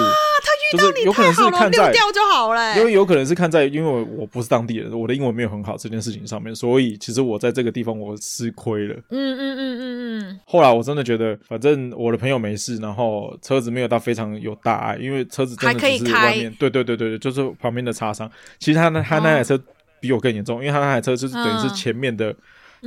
Speaker 1: 他遇到你太好了，溜掉就好了。因为有可能是看在，因为我不是当地人，我的英文没有很好这件事情上面，所以其实我在这个地方我吃亏了。嗯嗯嗯嗯嗯。后来我真的觉得，反正我的朋友没事，然后车子没有到非常有大碍，因为车子真的只是外面，对对对对对，就是旁边的擦伤。其实他那他那台车比我更严重，因为他那台车就是等于是前面的。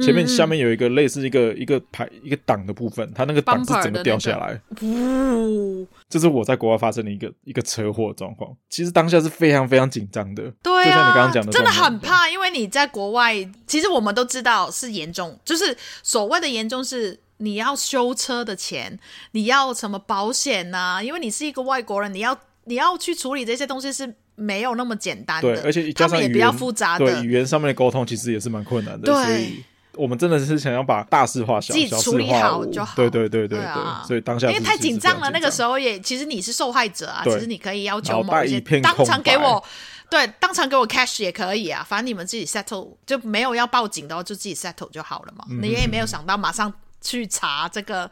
Speaker 1: 前面下面有一个类似一个一个排一个挡的部分，它那个挡是整个掉下来。呜，这是我在国外发生的一个一个车祸状况。其实当下是非常非常紧张的，对啊，就像你刚刚讲的，真的很怕，因为你在国外，其实我们都知道是严重，就是所谓的严重是你要修车的钱，你要什么保险呐？因为你是一个外国人，你要你要去处理这些东西是没有那么简单的，对，而且加上也比较复杂的，对，语言上面的沟通其实也是蛮困难的，对。所以我们真的是想要把大事化小，自己处理好就好。对对对对对，所以当下因为太紧张了，那个时候也其实你是受害者啊，其实你可以要求某些当场给我，对，当场给我 cash 也可以啊，反正你们自己 settle 就没有要报警的话，就自己 settle 就好了嘛。你也没有想到马上。去查这个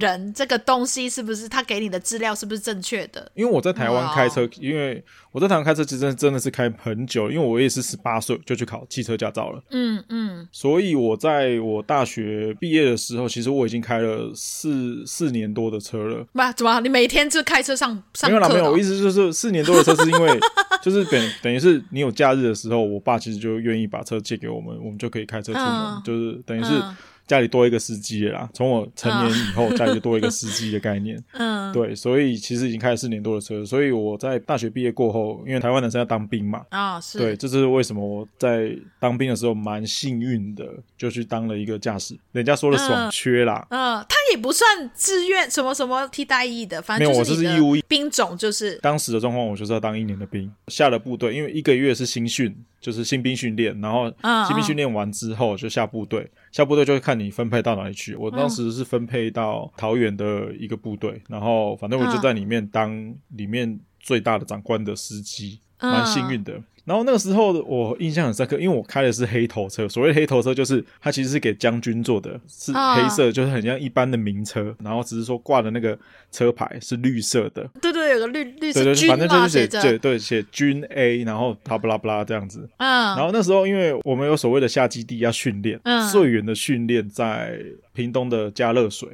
Speaker 1: 人这个东西是不是他给你的资料是不是正确的？因为我在台湾开车，哇因为我在台湾开车其实真的是开很久，因为我也是十八岁就去考汽车驾照了。嗯嗯，嗯所以我在我大学毕业的时候，其实我已经开了四四年多的车了。不，怎么？你每天就开车上上？没有啦，没有。我意思就是四年多的车是因为就是等等于是你有假日的时候，我爸其实就愿意把车借给我们，我们就可以开车出门，嗯、就是等于是。嗯家里多一个司机了啦，从我成年以后，家里就多一个司机的概念。嗯，对，所以其实已经开了四年多的车，所以我在大学毕业过后，因为台湾男生要当兵嘛，啊、哦，是，对，这是为什么我在当兵的时候蛮幸运的，就去当了一个驾驶。人家说的爽缺啦，嗯，嗯，他也不算自愿什么什么替代役的，反正没有，我这是义务役，兵种就是。当时的状况，我就是要当一年的兵，下了部队，因为一个月是新训。就是新兵训练，然后新兵训练完之后就下部队，下部队就会看你分配到哪里去。我当时是分配到桃园的一个部队，嗯、然后反正我就在里面当里面最大的长官的司机，蛮、嗯、幸运的。然后那个时候我印象很深刻，因为我开的是黑头车。所谓黑头车，就是它其实是给将军坐的，是黑色，就是很像一般的名车。然后只是说挂的那个车牌是绿色的。对对，有个绿绿色。对对，反正就是写对对写军 A，然后巴拉巴拉这样子。嗯。然后那时候，因为我们有所谓的下基地要训练，嗯，最远的训练在屏东的加热水。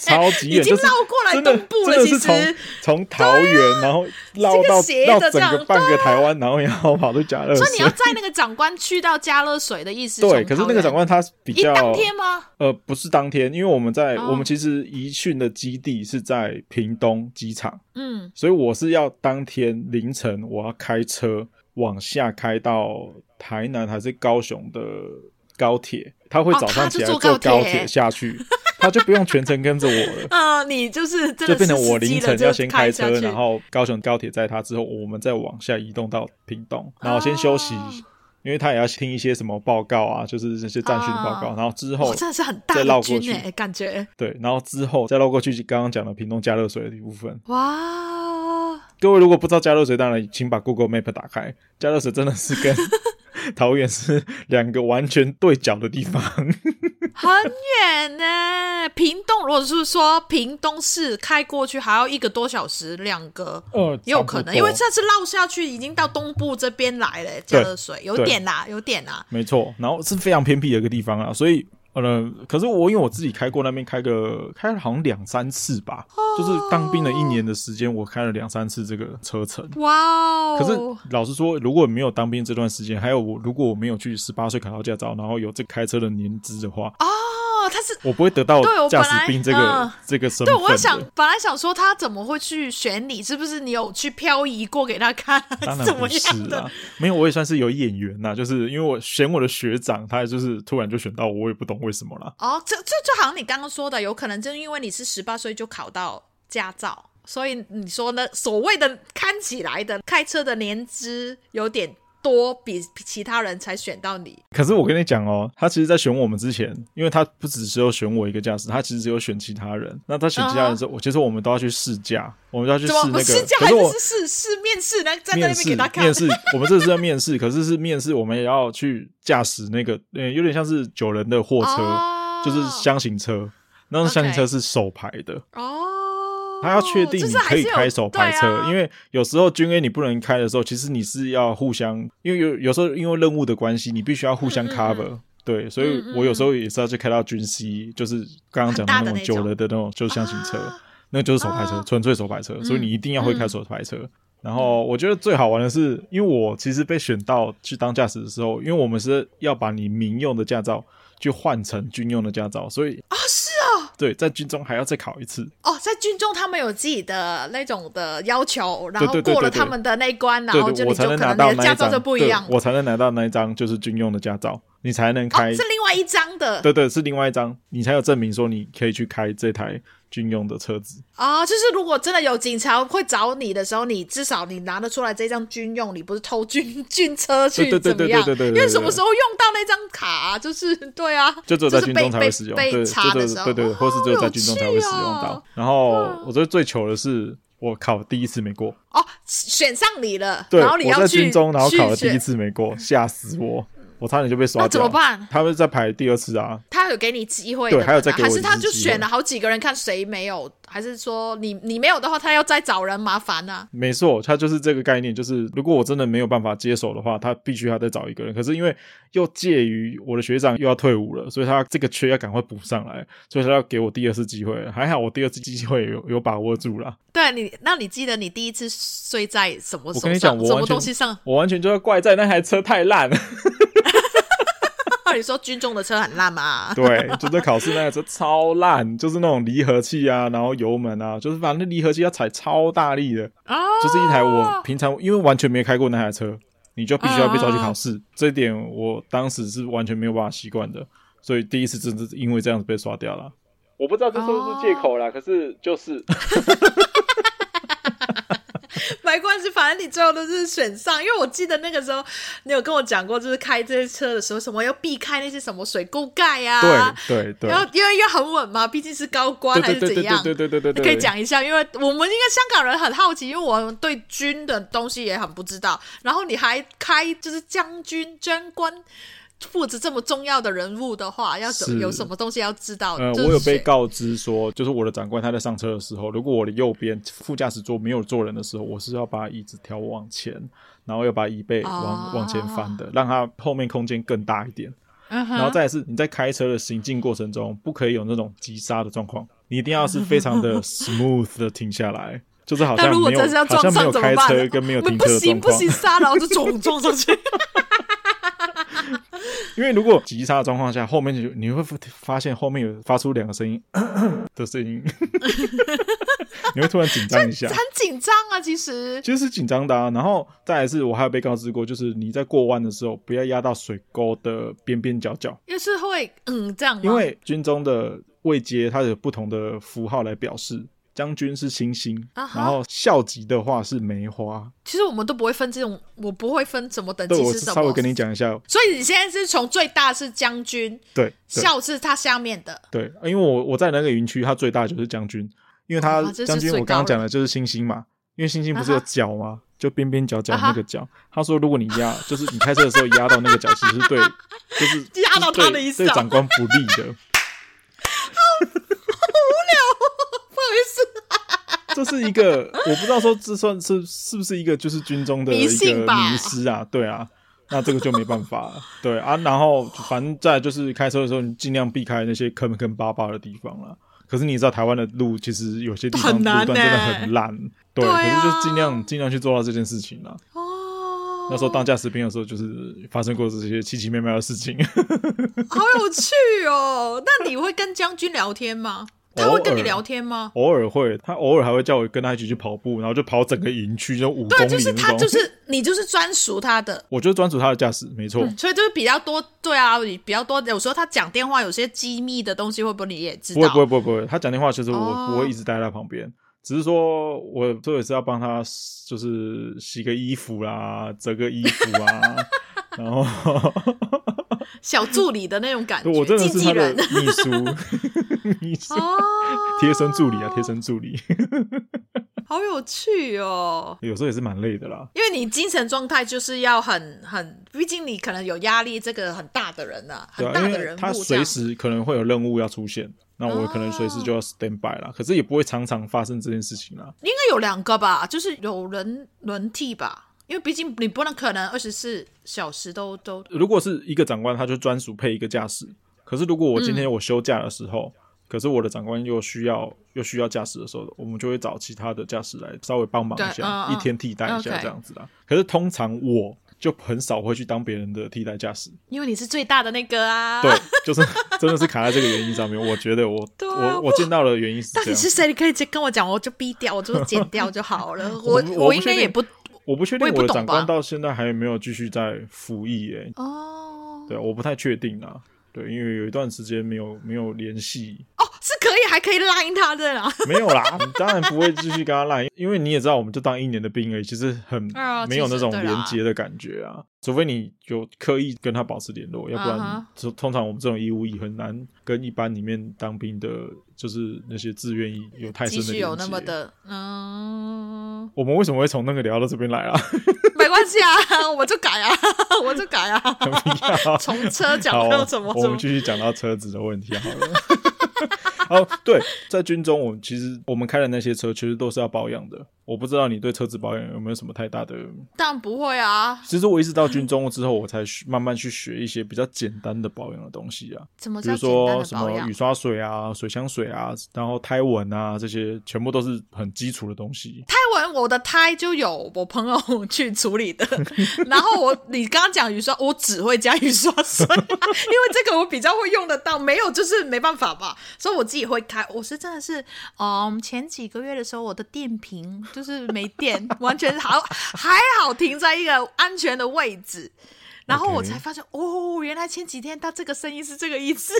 Speaker 1: 超级远，
Speaker 2: 已经绕过来东部了。其实
Speaker 1: 从从桃园，然后绕到绕整个半个台湾，然后然后跑到佳乐水。
Speaker 2: 所以你要在那个长官去到佳乐水的意思？
Speaker 1: 对，可是那个长官他比较
Speaker 2: 当天吗？
Speaker 1: 呃，不是当天，因为我们在我们其实移训的基地是在屏东机场，嗯，所以我是要当天凌晨我要开车往下开到台南还是高雄的高铁。他会早上起来坐高铁下去，他就不用全程跟着我了。
Speaker 2: 啊，你就是
Speaker 1: 就变成我凌晨要先开车，然后高雄高铁载他之后，我们再往下移动到屏东，然后先休息，因为他也要听一些什么报告啊，就是这些战训报告，然后之后
Speaker 2: 真的是很大的军哎，感觉
Speaker 1: 对，然后之后再绕过去刚刚讲的屏东加热水的一部分。
Speaker 2: 哇，
Speaker 1: 各位如果不知道加热水，当然请把 Google Map 打开，加热水真的是跟。桃园是两个完全对角的地方，
Speaker 2: 很远呢。屏东如果是说屏东市开过去还要一个多小时，两个呃也有可能，因为这次绕下去已经到东部这边来了，加热水有点啦，有点啦，
Speaker 1: 没错。然后是非常偏僻的一个地方啊，所以。呃，可是我因为我自己开过那边开个开了好像两三次吧，哦、就是当兵了一年的时间，我开了两三次这个车程。
Speaker 2: 哇哦！
Speaker 1: 可是老实说，如果没有当兵这段时间，还有我如果我没有去十八岁考到驾照，然后有这开车的年资的话，
Speaker 2: 哦，他是
Speaker 1: 我不会得到驾驶兵这个、呃、这个身份。
Speaker 2: 对，我想本来想说他怎么会去选你？是不是你有去漂移过给他看？
Speaker 1: 当然不是啊，没有，我也算是有眼缘呐，就是因为我选我的学长，他就是突然就选到我，我也不懂为什么啦。
Speaker 2: 哦，这这就好像你刚刚说的，有可能就因为你是十八岁就考到驾照，所以你说呢？所谓的看起来的开车的年资有点多，比其他人才选到你。
Speaker 1: 可是我跟你讲哦，他其实，在选我们之前，因为他不只只有选我一个驾驶，他其实只有选其他人。那他选其他人的时候，我、嗯、其实我们都要去试驾，我们都要去试那个。试驾
Speaker 2: 还是试试面试呢？在那边给他看。
Speaker 1: 面试，我们这是在面试，可是是面试，我们也要去驾驶那个，嗯，有点像是九人的货车。哦就是厢型车，那种厢型车是手排的哦。他要确定你可以开手排车，啊、因为有时候军 A 你不能开的时候，其实你是要互相，因为有有时候因为任务的关系，你必须要互相 cover、嗯。对，所以我有时候也是要去开到军 C，就是刚刚讲的那种久了的那种，就是厢型车，啊、那就是手排车，纯、啊、粹手排车。所以你一定要会开手排车。嗯、然后我觉得最好玩的是，因为我其实被选到去当驾驶的时候，因为我们是要把你民用的驾照。去换成军用的驾照，所以对，在军中还要再考一次。
Speaker 2: 哦，在军中他们有自己的那种的要求，然后过了他们的那一关，然后就你就可能你的驾照就不一样，
Speaker 1: 我才能拿到那一张就是军用的驾照，你才能开，
Speaker 2: 哦、是另外一张的，
Speaker 1: 对对，是另外一张，你才有证明说你可以去开这台。军用的车子
Speaker 2: 啊，就是如果真的有警察会找你的时候，你至少你拿得出来这张军用，你不是偷军军车去怎么样？因为什么时候用到那张卡，就是对啊，
Speaker 1: 就只有在军中才会使用，被查的时候，对对，或是只有在军中才会使用到。然后我觉得最糗的是，我考第一次没过
Speaker 2: 哦，选上你了，然后你要
Speaker 1: 在军中，然后考了第一次没过，吓死我。我差点就被刷掉，那
Speaker 2: 怎么办？
Speaker 1: 他们再排第二次啊。
Speaker 2: 他有给你机会，
Speaker 1: 对，还有再给我。
Speaker 2: 还是他就选了好几个人，看谁没有？还是说你你没有的话，他要再找人麻烦呢？
Speaker 1: 没错，他就是这个概念，就是如果我真的没有办法接手的话，他必须要再找一个人。可是因为又介于我的学长又要退伍了，所以他这个缺要赶快补上来，所以他要给我第二次机会。还好我第二次机会有有把握住了。
Speaker 2: 对你，那你记得你第一次睡在什么？
Speaker 1: 我跟你讲，我
Speaker 2: 什么东西上？
Speaker 1: 我完全就要怪在那台车太烂。
Speaker 2: 你说军中的车很烂吗？
Speaker 1: 对，就在考试那台车超烂，就是那种离合器啊，然后油门啊，就是反正离合器要踩超大力的啊，就是一台我平常因为完全没开过那台车，你就必须要被抓去考试，这一点我当时是完全没有办法习惯的，所以第一次真的是因为这样子被刷掉了。我不知道这是不是借口啦，可是就是。
Speaker 2: 没关系，反正你最后都是选上，因为我记得那个时候你有跟我讲过，就是开这些车的时候，什么要避开那些什么水沟盖呀，
Speaker 1: 对对对，
Speaker 2: 然后因为要很稳嘛，毕竟是高官还是怎样，
Speaker 1: 对对对对对，
Speaker 2: 可以讲一下，因为我们应该香港人很好奇，因为我们对军的东西也很不知道，然后你还开就是将军将官。负责这么重要的人物的话，要怎有什么东西要知道？
Speaker 1: 呃，我有被告知说，就是我的长官他在上车的时候，如果我的右边副驾驶座没有坐人的时候，我是要把椅子调往前，然后要把椅背往、哦、往前翻的，让它后面空间更大一点。嗯、然后再来是你在开车的行进过程中，不可以有那种急刹的状况。你一定要是非常的 smooth 的停下来，就是好像没有
Speaker 2: 好
Speaker 1: 像没有开车跟没有停车的状况。不
Speaker 2: 行不行，刹然后就撞撞上去。
Speaker 1: 因为如果急刹的状况下，后面就你会发现后面有发出两个声音 的声音，你会突然紧张一下，
Speaker 2: 很紧张啊，其实
Speaker 1: 其实是紧张的啊。然后再来是我还有被告知过，就是你在过弯的时候不要压到水沟的边边角角，
Speaker 2: 又是会嗯这样，
Speaker 1: 因为军中的位阶它有不同的符号来表示。将军是星星，uh huh. 然后校级的话是梅花。
Speaker 2: 其实我们都不会分这种，我不会分什么等级是什么。
Speaker 1: 对，我稍微跟你讲一下。
Speaker 2: 所以你现在是从最大是将军，
Speaker 1: 对，
Speaker 2: 校是它下面的。
Speaker 1: 对，因为我我在那个营区，它最大就是将军，因为它将军我刚刚讲的就是星星嘛，因为星星不是有角吗？Uh huh. 就边边角角那个角。Uh. 他说，如果你压，就是你开车的时候压到那个角，其实是对，就是
Speaker 2: 压到他的意思，
Speaker 1: 对长官不利的。这是一个，我不知道说这算是是不是一个，就是军中的一个迷失啊？对啊，那这个就没办法了。对啊，然后反正在就是开车的时候，你尽量避开那些坑坑巴巴的地方了。可是你知道台湾的路其实有些地方路段真的很烂，对，可是就尽量尽量去做到这件事情了。哦，那时候当驾驶兵的时候，就是发生过这些奇奇妙妙的事情，
Speaker 2: 好有趣哦。那你会跟将军聊天吗？他会跟你聊天吗？
Speaker 1: 偶尔会，他偶尔还会叫我跟他一起去跑步，然后就跑整个营区，就五公里。对，
Speaker 2: 就是他，就是你，就是专属他的。
Speaker 1: 我就是专属他的驾驶，没错、嗯。
Speaker 2: 所以就是比较多，对啊，比较多。有时候他讲电话，有些机密的东西，会不会你也知道？
Speaker 1: 不会，不会，不会。不会他讲电话，其实我不会一直待在旁边，哦、只是说我这也是要帮他，就是洗个衣服啦，折个衣服啊，然后。
Speaker 2: 小助理的那种感觉，
Speaker 1: 我真的是他的秘书，秘书，贴身助理啊，贴身助理，
Speaker 2: 好有趣哦。
Speaker 1: 有时候也是蛮累的啦，
Speaker 2: 因为你精神状态就是要很很，毕竟你可能有压力，这个很大的人啊，很大的人物，
Speaker 1: 他随时可能会有任务要出现，那我可能随时就要 stand by 啦。可是也不会常常发生这件事情啦。
Speaker 2: 应该有两个吧，就是有人轮替吧。因为毕竟你不能可能二十四小时都都。
Speaker 1: 如果是一个长官，他就专属配一个驾驶。可是如果我今天我休假的时候，嗯、可是我的长官又需要又需要驾驶的时候，我们就会找其他的驾驶来稍微帮忙一下，嗯、一天替代一下这样子啦。嗯、可是通常我就很少会去当别人的替代驾驶，
Speaker 2: 因为你是最大的那个啊。
Speaker 1: 对，就是真的是卡在这个原因上面。我觉得我、啊、我我见到的原因是这样。到底
Speaker 2: 是谁？你可以直接跟我讲，我就逼掉，我就剪掉就好了。我我，我应该也不。
Speaker 1: 我不确定我的长官到现在还有没有继续在服役诶、欸。哦，对，我不太确定啊。对，因为有一段时间没有没有联系。
Speaker 2: 哦，是可以还可以 line 他的啦。
Speaker 1: 没有啦，你当然不会继续跟他 line，因为你也知道，我们就当一年的兵而已，其实很 没有那种连接的感觉啊。除非你有刻意跟他保持联络，要不然就通常我们这种义务役很难跟一般里面当兵的，就是那些志愿役有太深的。
Speaker 2: 有那么的，嗯。
Speaker 1: 我们为什么会从那个聊到这边来啊？
Speaker 2: 没关系啊，我就改啊，我就改啊。从车讲到什么？
Speaker 1: 我们继续讲到车子的问题好了。哦，对，在军中，我其实我们开的那些车，其实都是要保养的。我不知道你对车子保养有没有什么太大的？
Speaker 2: 当然不会啊。
Speaker 1: 其实我一直到军中之后，我才慢慢去学一些比较简单的保养的东西啊。
Speaker 2: 怎么？
Speaker 1: 比如说什么雨刷水啊、水箱水啊，然后胎纹啊，这些全部都是很基础的东西。
Speaker 2: 胎纹，我的胎就有我朋友去处理的。然后我，你刚刚讲雨刷，我只会加雨刷水，因为这个我比较会用得到。没有就是没办法吧。所以我自己会开。我是真的是，嗯，前几个月的时候，我的电瓶。就是没电，完全好还好停在一个安全的位置，然后我才发现.哦，原来前几天他这个声音是这个意思，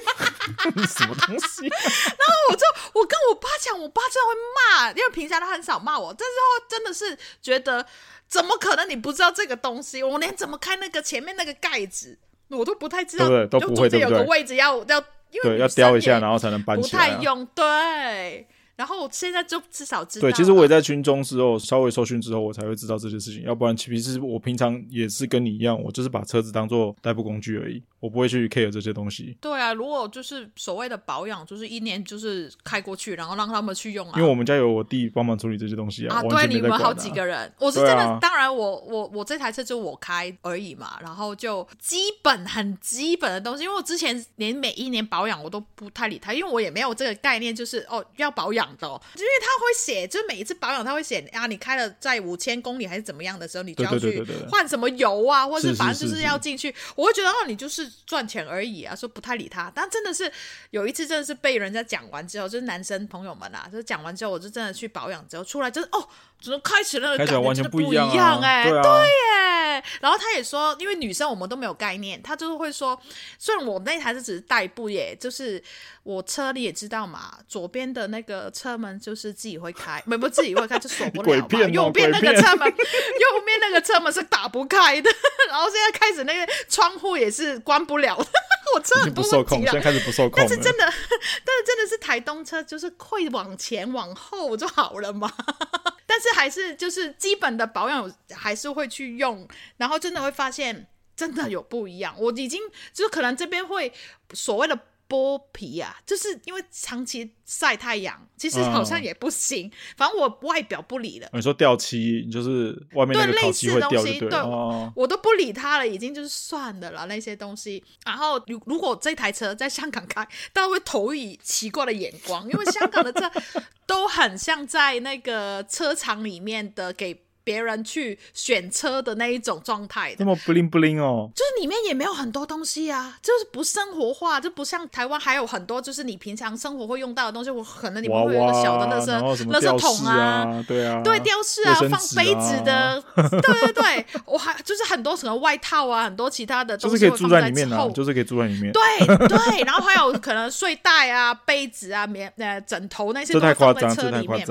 Speaker 1: 什么东西？
Speaker 2: 然后我就我跟我爸讲，我爸真的会骂，因为平常他很少骂我，但是后真的是觉得怎么可能你不知道这个东西？我连怎么开那个前面那个盖子我都不太知道，
Speaker 1: 对不对？都不会，对不对？
Speaker 2: 有个位置要要，因为
Speaker 1: 对要雕一下，然后才能搬起来，
Speaker 2: 不太用对。然后我现在就至少知道。
Speaker 1: 对，其实我也在军中之后，稍微受训之后，我才会知道这些事情。要不然，其实我平常也是跟你一样，我就是把车子当做代步工具而已。我不会去 care 这些东西。
Speaker 2: 对啊，如果就是所谓的保养，就是一年就是开过去，然后让他们去用啊。
Speaker 1: 因为我们家有我弟帮忙处理这些东西啊。啊，
Speaker 2: 对，你们好几个人，我是真的，啊、当然我我我这台车就我开而已嘛，然后就基本很基本的东西，因为我之前连每一年保养我都不太理他，因为我也没有这个概念，就是哦要保养的，哦，因为他会写，就是每一次保养他会写啊，你开了在五千公里还是怎么样的时候，你就要去换什么油啊，或者是反正就是要进去，我会觉得哦，你就是赚钱而已啊，说不太理他。但真的是有一次，真的是被人家讲完之后，就是男生朋友们啊，就是讲完之后，我就真的去保养之后出来，就是哦，怎么开始那个感觉完全不一样哎，对耶。然后他也说，因为女生我们都没有概念，他就是会说，虽然我那台是只是代步耶，就是我车你也知道嘛，左边的那个车门就是自己会开，没 不自己会开就锁不了嘛，右边那个车门，右边那个车门是打不开的，然后现在开始那个窗户也是关不了的。我车很不受控，
Speaker 1: 现在开始不受控。
Speaker 2: 但是真的，但是真的是台东车，就是会往前往后就好了嘛。但是还是就是基本的保养还是会去用，然后真的会发现真的有不一样。我已经就是可能这边会所谓的。剥皮啊，就是因为长期晒太阳，其实好像也不行。嗯、反正我外表不理了。
Speaker 1: 你说掉漆，就是外面那个漆会掉，对类似东西，对，对、哦，
Speaker 2: 我都不理它了，已经就是算的了那些东西。然后如如果这台车在香港开，大家会投以奇怪的眼光，因为香港的车 都很像在那个车厂里面的给。别人去选车的那一种状态，
Speaker 1: 那么不灵不灵哦，
Speaker 2: 就是里面也没有很多东西啊，就是不生活化，就不像台湾还有很多，就是你平常生活会用到的东西，我可能你们会有一个小的垃圾垃圾桶啊，
Speaker 1: 对啊，
Speaker 2: 对，吊饰啊，啊，放杯子的，对 对对，我还就是很多什么外套啊，很多其他的东西
Speaker 1: 就是可以住在里面啊，就是可以住在里面，
Speaker 2: 对对，然后还有可能睡袋啊、杯子啊、棉呃枕头那些都放在车里面，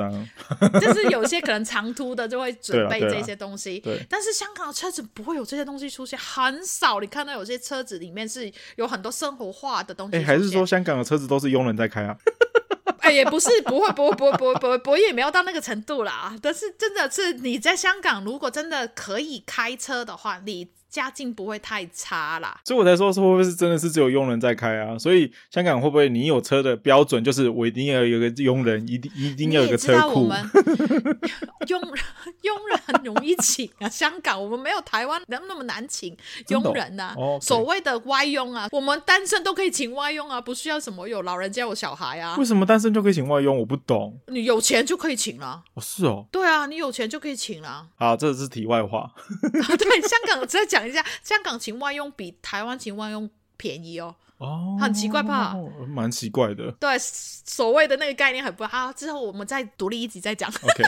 Speaker 2: 就是有些可能长途的就会准。备这些东西，但是香港的车子不会有这些东西出现，很少。你看到有些车子里面是有很多生活化的东西。哎，
Speaker 1: 还是说香港的车子都是佣人在开啊？
Speaker 2: 哎，也不是，不会，不会，不会，不会，不会，不会，也没有到那个程度啦。但是真的是你在香港，如果真的可以开车的话，你。家境不会太差啦，
Speaker 1: 所以我才说，是会不会是真的是只有佣人在开啊？所以香港会不会你有车的标准就是我一定要有个佣人，一定一定要有个车库？
Speaker 2: 我们 佣人佣人很容易请啊，香港我们没有台湾那么难请佣人呐、啊。哦 okay、所谓的外佣啊，我们单身都可以请外佣啊，不需要什么有老人家有小孩啊。
Speaker 1: 为什么单身就可以请外佣？我不懂。
Speaker 2: 你有钱就可以请了。
Speaker 1: 哦，是哦。
Speaker 2: 对啊，你有钱就可以请了。
Speaker 1: 好，这是题外话。
Speaker 2: 对，香港在讲。一下，香港请外佣比台湾请外佣便宜哦，哦，很奇怪吧？
Speaker 1: 蛮奇怪的。
Speaker 2: 对，所谓的那个概念很不好。之后我们再独立一集再讲。
Speaker 1: OK。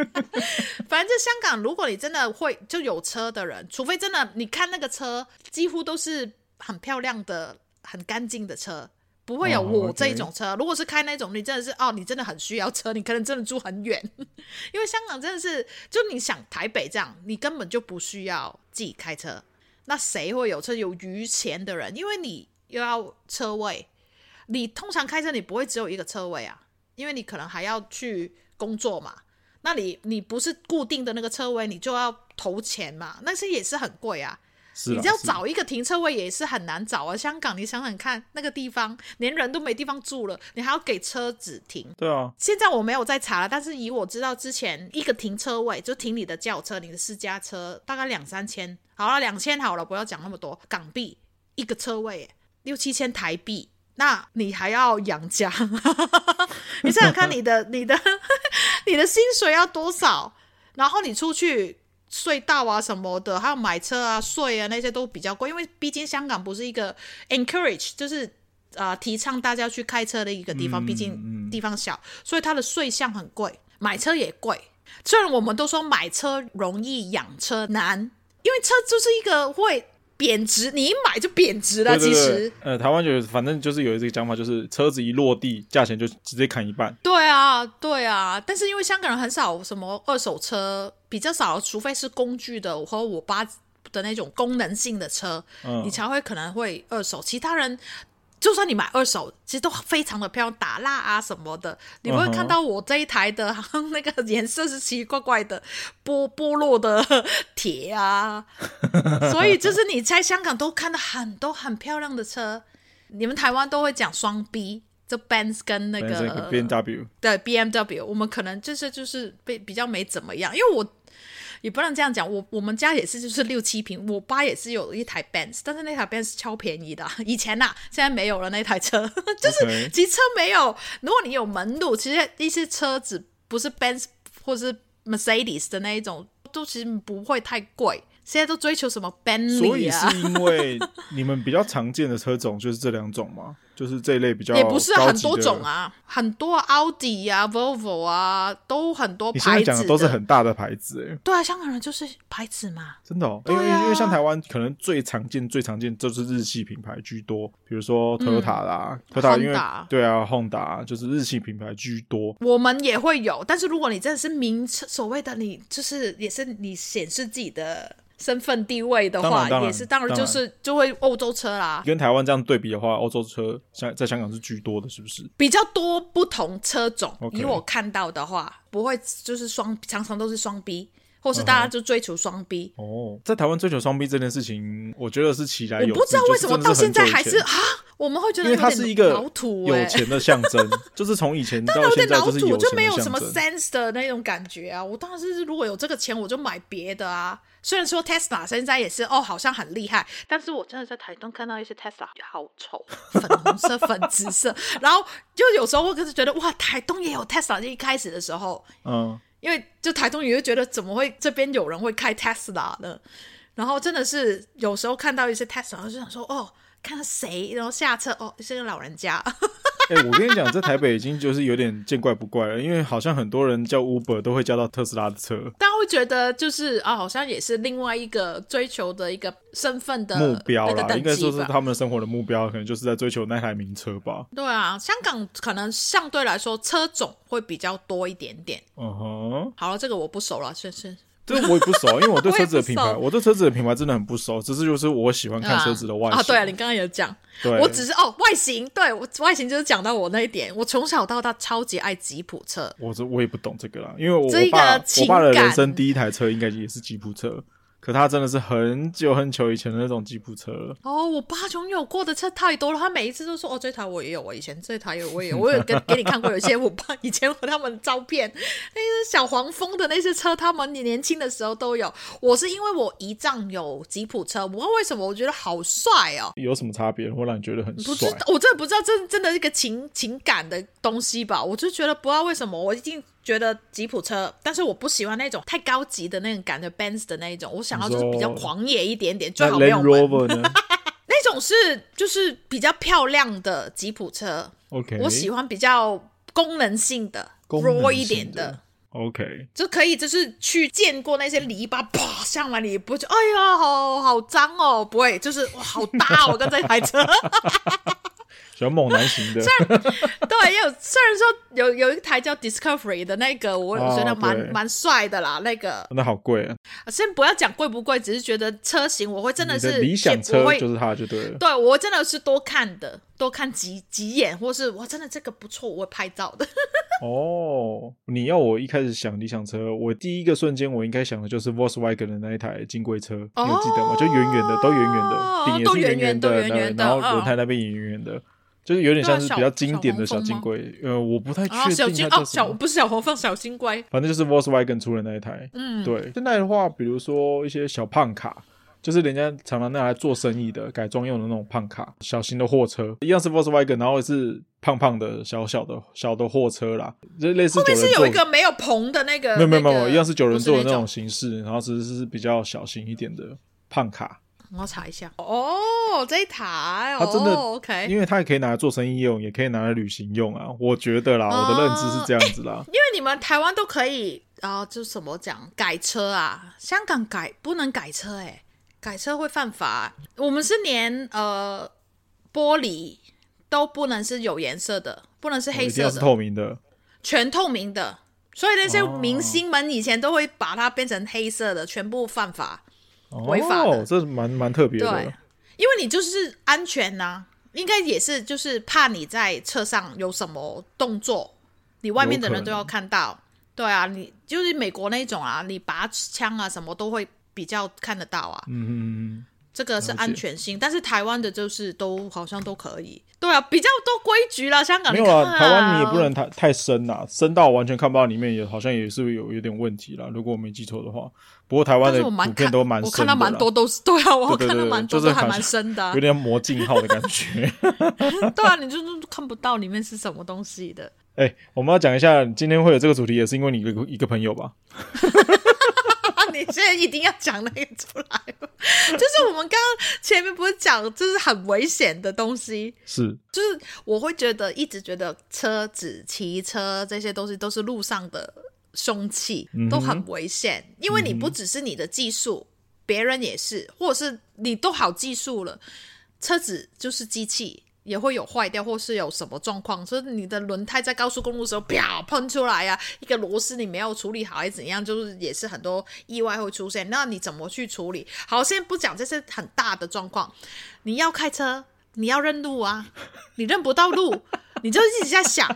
Speaker 2: 反正香港，如果你真的会就有车的人，除非真的你看那个车，几乎都是很漂亮的、很干净的车，不会有我这种车。Oh. 如果是开那种，你真的是哦，你真的很需要车，你可能真的住很远，因为香港真的是，就你想台北这样，你根本就不需要自己开车。那谁会有车？有余钱的人，因为你又要车位，你通常开车你不会只有一个车位啊，因为你可能还要去工作嘛。那你你不是固定的那个车位，你就要投钱嘛，那些也是很贵啊。你只要找一个停车位也是很难找啊！香港，你想想看，那个地方连人都没地方住了，你还要给车子停。
Speaker 1: 对啊。
Speaker 2: 现在我没有再查了，但是以我知道，之前一个停车位就停你的轿车、你的私家车，大概两三千。好了，两千好了，不要讲那么多港币一个车位，六七千台币，那你还要养家？你想想看，你的、你的、你的薪水要多少？然后你出去。隧道啊什么的，还有买车啊税啊那些都比较贵，因为毕竟香港不是一个 encourage，就是啊、呃、提倡大家去开车的一个地方，毕竟地方小，所以它的税项很贵，买车也贵。虽然我们都说买车容易养车难，因为车就是一个会。贬值，你一买就贬值了。其实，
Speaker 1: 呃，台湾就反正就是有这个讲法，就是车子一落地，价钱就直接砍一半。
Speaker 2: 对啊，对啊。但是因为香港人很少什么二手车，比较少，除非是工具的和我爸的那种功能性的车，嗯，你才会可能会二手。其他人就算你买二手，其实都非常的漂亮，打蜡啊什么的，你不会看到我这一台的，好像那个颜色是奇奇怪怪的剥剥落的铁啊。所以就是你在香港都看到很多很漂亮的车，你们台湾都会讲双 B，就 Benz 跟那个
Speaker 1: B M W，
Speaker 2: 对 B M W，我们可能就是就是被比较没怎么样，因为我。也不能这样讲，我我们家也是，就是六七平。我爸也是有一台 Benz，但是那台 Benz 超便宜的，以前呐、啊，现在没有了那台车，就是机车没有。如果你有门路，其实一些车子不是 Benz 或是 Mercedes 的那一种，都其实不会太贵。现在都追求什么 Bentley 啊？
Speaker 1: 所以是因为 你们比较常见的车种就是这两种吗？就是这一类比较
Speaker 2: 也不是很多种啊，很多奥迪啊、Volvo 啊，都很多牌子。
Speaker 1: 你现在讲的都是很大的牌子哎。
Speaker 2: 对啊，香港人就是牌子嘛。
Speaker 1: 真的哦，因为、啊、因为像台湾可能最常见、最常见就是日系品牌居多，比如说 Toyota 啦，Toyota 因为对啊，Honda 就是日系品牌居多。
Speaker 2: 我们也会有，但是如果你真的是名车，所谓的你就是也是你显示自己的。身份地位的话，也是当然就是就会欧洲车啦。
Speaker 1: 跟台湾这样对比的话，欧洲车在在香港是居多的，是不是？
Speaker 2: 比较多不同车种.以我看到的话，不会就是双，常常都是双 B，或是大家就追求双 B。
Speaker 1: 哦、uh oh,，在台湾追求双 B 这件事情，我觉得是起来有，我
Speaker 2: 不知道为什么到现在还是啊，我们会觉得因为它是一个老土、欸、
Speaker 1: 有钱的象征，就是从以前 到现在就是有钱的象征，
Speaker 2: 就没有什么 sense 的那种感觉啊。我当时是如果有这个钱，我就买别的啊。虽然说 Tesla 现在也是哦，好像很厉害，但是我真的在台东看到一些 Tesla 好丑，粉红色、粉紫色，然后就有时候我可是觉得哇，台东也有 Tesla。就一开始的时候，嗯，因为就台东也就觉得怎么会这边有人会开 Tesla 呢？然后真的是有时候看到一些 Tesla，就想说哦，看到谁，然后下车哦，是个老人家。
Speaker 1: 哎、欸，我跟你讲，在台北已经就是有点见怪不怪了，因为好像很多人叫 Uber 都会叫到特斯拉的车，
Speaker 2: 大家会觉得就是啊，好像也是另外一个追求的一个身份的
Speaker 1: 目标啦，应该说是他们生活的目标，可能就是在追求那台名车吧。
Speaker 2: 对啊，香港可能相对来说车种会比较多一点点。
Speaker 1: 嗯哼，
Speaker 2: 好了，这个我不熟了，是是。
Speaker 1: 这我也不熟，因为我对车子的品牌，我，我对车子的品牌真的很不熟。只是就是我喜欢看车子的外形啊，啊。对啊，你刚刚有讲，我只是哦外形，对我外形就是讲到我那一点。我从小到大超级爱吉普车。我这我也不懂这个啦，因为我爸我爸的人生第一台车应该也是吉普车。可他真的是很久很久以前的那种吉普车哦，我爸拥有过的车太多了，他每一次都说哦，这台我也有，我以前这台有我也有，我有跟 给你看过有些我爸以前和他们的照片，那些小黄蜂的那些车，他们你年轻的时候都有。我是因为我姨丈有吉普车，不知道为什么我觉得好帅哦，有什么差别会让你觉得很帅？不知道，我真的不知道，这真的是一个情情感的东西吧？我就觉得不知道为什么，我已经。觉得吉普车，但是我不喜欢那种太高级的那种感觉，Benz 的那一种，我想要就是比较狂野一点点，最好没有门。那种是就是比较漂亮的吉普车。OK，我喜欢比较功能性的，raw 一点的。OK，就可以就是去见过那些篱笆，啪上来你不会觉得哎呀，好好脏哦，不会，就是哇，好大哦，跟这台车。比较猛男型的，虽然对，也有虽然说有有一台叫 Discovery 的那个，我觉得蛮蛮帅的啦。那个那好贵啊！先不要讲贵不贵，只是觉得车型我会真的是的理想车就是它就对了。对，我真的是多看的，多看几几眼，或是我真的这个不错，我会拍照的。哦，你要我一开始想理想车，我第一个瞬间我应该想的就是 Volkswagen 的那一台金龟车，哦，你有记得吗？就圆圆的，都圆圆的，顶也是圆圆的，圆圆的，然后轮胎那边也圆圆的。就是有点像是比较经典的小金龟，呃，我不太确定小金哦，小不是小黄蜂，小金龟。反正就是 Volkswagen 出的那一台。嗯，对。现在的话，比如说一些小胖卡，就是人家常常拿来做生意的改装用的那种胖卡，小型的货车，一样是 Volkswagen，然后也是胖胖的小小的小的货车啦，就类似。后面是有一个没有棚的那个。没有没有没有，一样是九人座的那种形式，然后只是是比较小型一点的胖卡。我要查一下哦，这一台它真的、哦、OK，因为它也可以拿来做生意用，也可以拿来旅行用啊。我觉得啦，哦、我的认知是这样子啦。因为你们台湾都可以啊、呃，就怎么讲改车啊，香港改不能改车哎、欸，改车会犯法。我们是连呃玻璃都不能是有颜色的，不能是黑色的，是透明的，全透明的。所以那些明星们以前都会把它变成黑色的，全部犯法。违法哦，这蛮蛮特别的。对，因为你就是安全呐、啊，
Speaker 2: 应该也是就是怕你在车上有什么动作，你外面的人都要看到。对啊，你就是美国那种啊，你拔枪啊什么都会比较看得到啊。嗯嗯嗯。这个是安全性，但是台湾的就是都好像都可以，对啊，比较多规矩啦。香港
Speaker 1: 没有啊，台湾你也不能太太深呐，深到完全看不到里面，也好像也是有有点问题啦。如果我没记错的话，不过台湾的普遍都蛮，我看到蛮多都是对啊，我看到蛮多都还蛮深的，
Speaker 2: 有
Speaker 1: 点魔镜号的感觉。
Speaker 2: 对啊，你就是看不到里面是什么东西的。
Speaker 1: 哎，我们要讲一下，今天会有这个主题，也是因为你一个一个朋友吧。
Speaker 2: 你现在一定要讲那个出来，就是我们刚刚前面不是讲，就是很危险的东西，
Speaker 1: 是，
Speaker 2: 就是我会觉得一直觉得车子、骑车这些东西都是路上的凶器，都很危险，因为你不只是你的技术，别人也是，或者是你都好技术了，车子就是机器。也会有坏掉，或是有什么状况，所以你的轮胎在高速公路的时候，啪喷出来呀、啊，一个螺丝你没有处理好，还是怎样，就是也是很多意外会出现。那你怎么去处理？好，先不讲这些很大的状况，你要开车，你要认路啊，你认不到路，你就一直在想，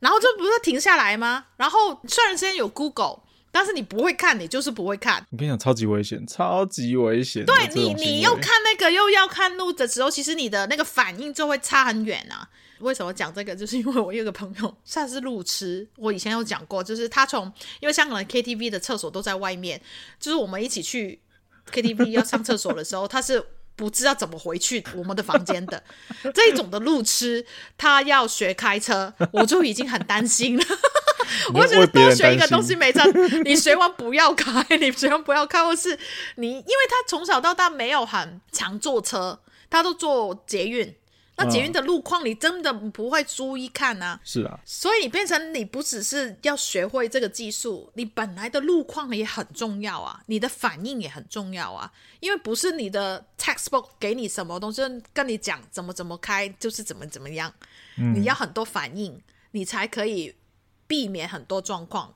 Speaker 2: 然后就不是停下来吗？然后虽然现在有 Google。但是你不会看，你就是不会看。
Speaker 1: 我跟你讲，超级危险，超级危险。
Speaker 2: 对你，你又看那个又要看路的时候，其实你的那个反应就会差很远啊。为什么讲这个？就是因为我有个朋友，算是路痴。我以前有讲过，就是他从因为香港的 KTV 的厕所都在外面，就是我们一起去 KTV 要上厕所的时候，他是不知道怎么回去我们的房间的。这一种的路痴，他要学开车，我就已经很担心了。我觉得多学一个东西没差，你学完不要开，你学完不要开，或是你，因为他从小到大没有很常坐车，他都坐捷运，那捷运的路况你真的不会注意看啊。
Speaker 1: 是啊，
Speaker 2: 所以你变成你不只是要学会这个技术，你本来的路况也很重要啊，你的反应也很重要啊，因为不是你的 textbook 给你什么东西跟你讲怎么怎么开就是怎么怎么样，嗯，你要很多反应，你才可以。避免很多状况，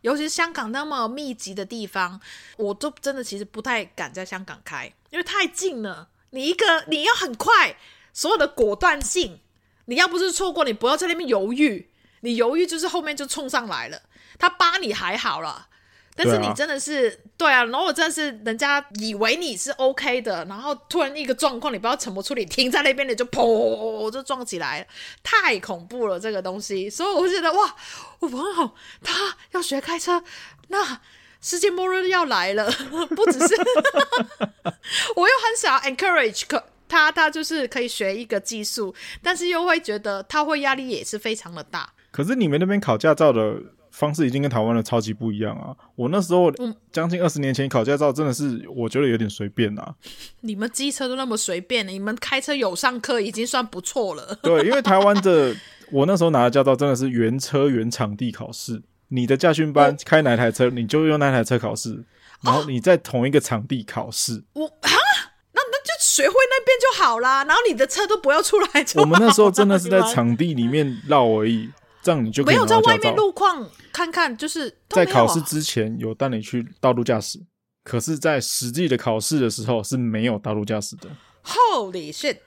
Speaker 2: 尤其是香港那么密集的地方，我都真的其实不太敢在香港开，因为太近了。你一个你要很快，所有的果断性，你要不是错过，你不要在那边犹豫，你犹豫就是后面就冲上来了。他扒你还好了。但是你真的是对啊，然后我真的是人家以为你是 OK 的，然后突然一个状况，你不知道怎么处理，停在那边你就砰就撞起来了，太恐怖了这个东西，所以我觉得哇，我朋友他要学开车，那世界末日要来了，不只是，我又很想 encourage 可他，他就是可以学一个技术，但是又会觉得他会压力也是非常的大。
Speaker 1: 可是你们那边考驾照的？方式已经跟台湾的超级不一样啊！我那时候将近二十年前考驾照，真的是我觉得有点随便啊。
Speaker 2: 你们机车都那么随便，你们开车有上课已经算不错了。
Speaker 1: 对，因为台湾的我那时候拿的驾照真的是原车原场地考试，你的驾训班开哪台车，你就用那台车考试，然后你在同一个场地考试。
Speaker 2: 我啊，那那就学会那边就好啦，然后你的车都不要出来。
Speaker 1: 我们那时候真的是在 场地里面绕而已。这样你就
Speaker 2: 没有在外面路况看看，就是
Speaker 1: 在考试之前有带你去道路驾驶，可是，在实际的考试的时候是没有道路驾驶的。
Speaker 2: Holy shit！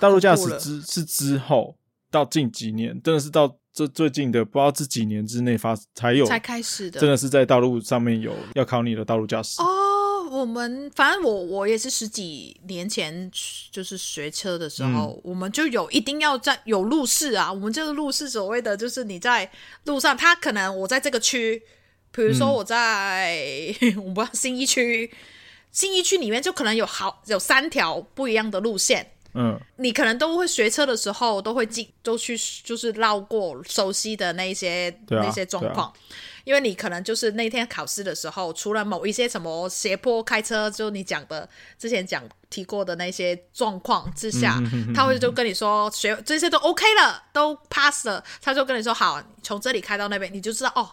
Speaker 1: 道路驾驶之是之后到近几年，真的是到这最近的，不知道这几年之内发才有
Speaker 2: 才开始的，
Speaker 1: 真的是在道路上面有要考你的道路驾驶
Speaker 2: 哦。我们反正我我也是十几年前就是学车的时候，嗯、我们就有一定要在有路试啊。我们这个路试所谓的就是你在路上，他可能我在这个区，比如说我在、嗯、我不知道新一区，新一区里面就可能有好有三条不一样的路线。嗯，你可能都会学车的时候都会进都去就是绕过熟悉的那些、啊、那些状况。因为你可能就是那天考试的时候，除了某一些什么斜坡开车，就你讲的之前讲提过的那些状况之下，嗯、他会就跟你说学这些都 OK 了，都 pass 了，他就跟你说好，从这里开到那边，你就知道哦。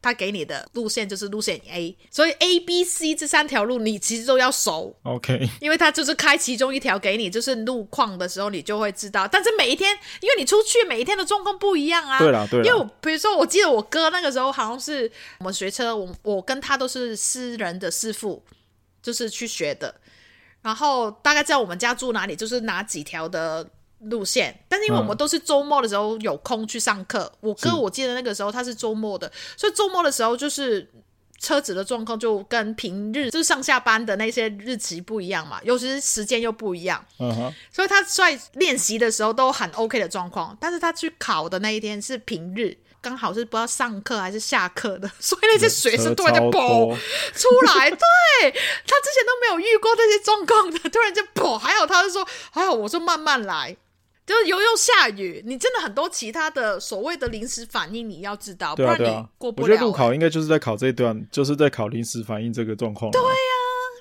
Speaker 2: 他给你的路线就是路线 A，所以 A、B、C 这三条路你其实都要熟
Speaker 1: ，OK，
Speaker 2: 因为他就是开其中一条给你，就是路况的时候你就会知道。但是每一天，因为你出去每一天的状况不一样啊，
Speaker 1: 对啦，对啦，
Speaker 2: 因为我比如说，我记得我哥那个时候好像是我们学车，我我跟他都是私人的师傅，就是去学的。然后大概在我们家住哪里，就是哪几条的路线，但是因为我们都是周末的时候有空去上课，嗯、我哥我记得那个时候他是周末的，所以周末的时候就是车子的状况就跟平日就是上下班的那些日期不一样嘛，尤其是时间又不一样，嗯哼，所以他在练习的时候都很 OK 的状况，但是他去考的那一天是平日，刚好是不知道上课还是下课的，所以那些学生突然就爆出来，对，他之前都没有遇过这些状况的，突然就爆，还好他就说还好，我说慢慢来。就是又又下雨，你真的很多其他的所谓的临时反应，你要知道，不然你过不了。
Speaker 1: 我觉得路考应该就是在考这一段，就是在考临时反应这个状况。
Speaker 2: 对呀、啊，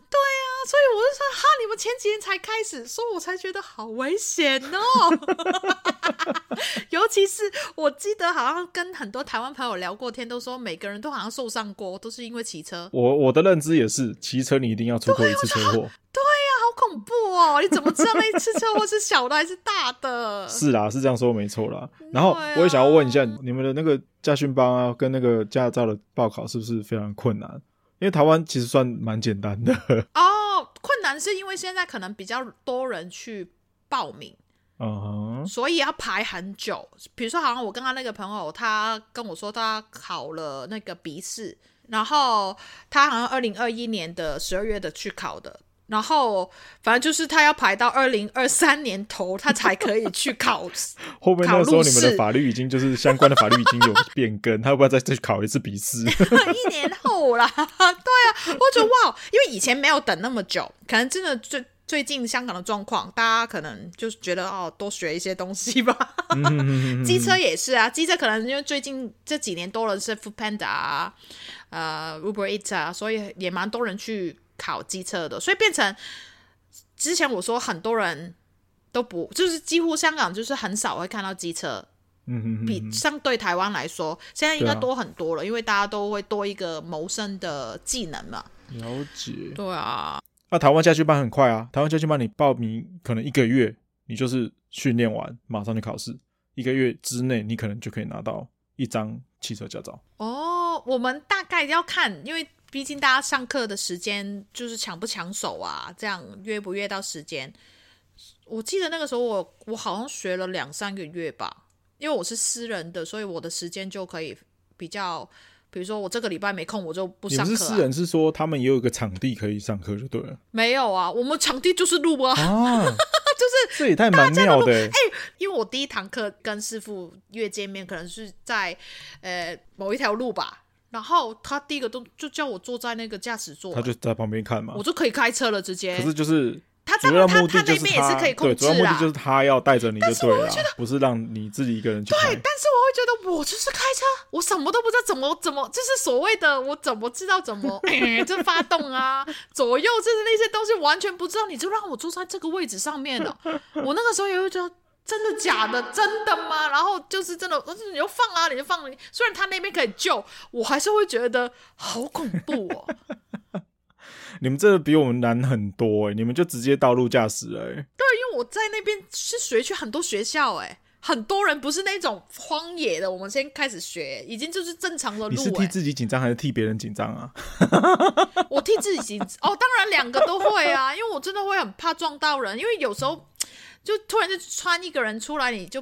Speaker 2: 对呀、啊，所以我就说哈，你们前几天才开始，所以我才觉得好危险哦。尤其是我记得好像跟很多台湾朋友聊过天，都说每个人都好像受伤过，都是因为骑车。
Speaker 1: 我我的认知也是，骑车你一定要出过一次
Speaker 2: 车祸。对恐怖哦！你怎么知道那一次车祸是小的还是大的？
Speaker 1: 是啦，是这样说没错啦。然后我也想要问一下，你们的那个驾训班啊，跟那个驾照的报考是不是非常困难？因为台湾其实算蛮简单的。
Speaker 2: 哦，困难是因为现在可能比较多人去报名，
Speaker 1: 嗯哼，
Speaker 2: 所以要排很久。比如说，好像我刚刚那个朋友，他跟我说他考了那个笔试，然后他好像二零二一年的十二月的去考的。然后，反正就是他要排到二零二三年头，他才可以去考。
Speaker 1: 后面那时候你们的法律已经就是相关的法律已经有变更，他会不要再再去考一次笔试？
Speaker 2: 一年后啦，对啊，我觉得哇，因为以前没有等那么久，可能真的最最近香港的状况，大家可能就是觉得哦，多学一些东西吧。机车也是啊，机车可能因为最近这几年多了是 Foodpanda 啊，呃 Uber Eats 啊，所以也蛮多人去。考机车的，所以变成之前我说很多人都不，就是几乎香港就是很少会看到机车，嗯哼，比相对台湾来说，现在应该多很多了，因为大家都会多一个谋生的技能嘛。
Speaker 1: 了解，
Speaker 2: 对啊。
Speaker 1: 那台湾驾训班很快啊，台湾驾训班你报名可能一个月，你就是训练完马上就考试，一个月之内你可能就可以拿到一张汽车驾照。
Speaker 2: 哦，我们大概要看，因为。毕竟大家上课的时间就是抢不抢手啊，这样约不约到时间？我记得那个时候我我好像学了两三个月吧，因为我是私人的，所以我的时间就可以比较，比如说我这个礼拜没空，我就不上课啊。
Speaker 1: 你是私人是说他们也有一个场地可以上课就对了？
Speaker 2: 没有啊，我们场地 就是路啊，啊就是
Speaker 1: 这也太蛮妙的欸。
Speaker 2: 哎，因为我第一堂课跟师傅约见面，可能是在呃某一条路吧。然后他第一个都就叫我坐在那个驾驶座，
Speaker 1: 他就在旁边看嘛，
Speaker 2: 我就可以开车了，直接。
Speaker 1: 可是就是
Speaker 2: 他主要目的就是他，他那边也是可以控制
Speaker 1: 主要目的就是他要带着你就对了，不是让你自己一个人去。
Speaker 2: 对，但是我会觉得我就是开车，我什么都不知道怎么怎么，就是所谓的我怎么知道怎么 这发动啊，左右就是那些东西完全不知道，你就让我坐在这个位置上面了，我那个时候也会觉得。真的假的？真的吗？然后就是真的，你就放啊，你就放。虽然他那边可以救，我还是会觉得好恐怖哦。
Speaker 1: 你们这个比我们难很多哎，你们就直接道路驾驶哎。
Speaker 2: 对，因为我在那边是学去很多学校哎，很多人不是那种荒野的。我们先开始学，已经就是正常的路。
Speaker 1: 你是替自己紧张还是替别人紧张啊？
Speaker 2: 我替自己紧张哦，当然两个都会啊，因为我真的会很怕撞到人，因为有时候。就突然就穿一个人出来，你就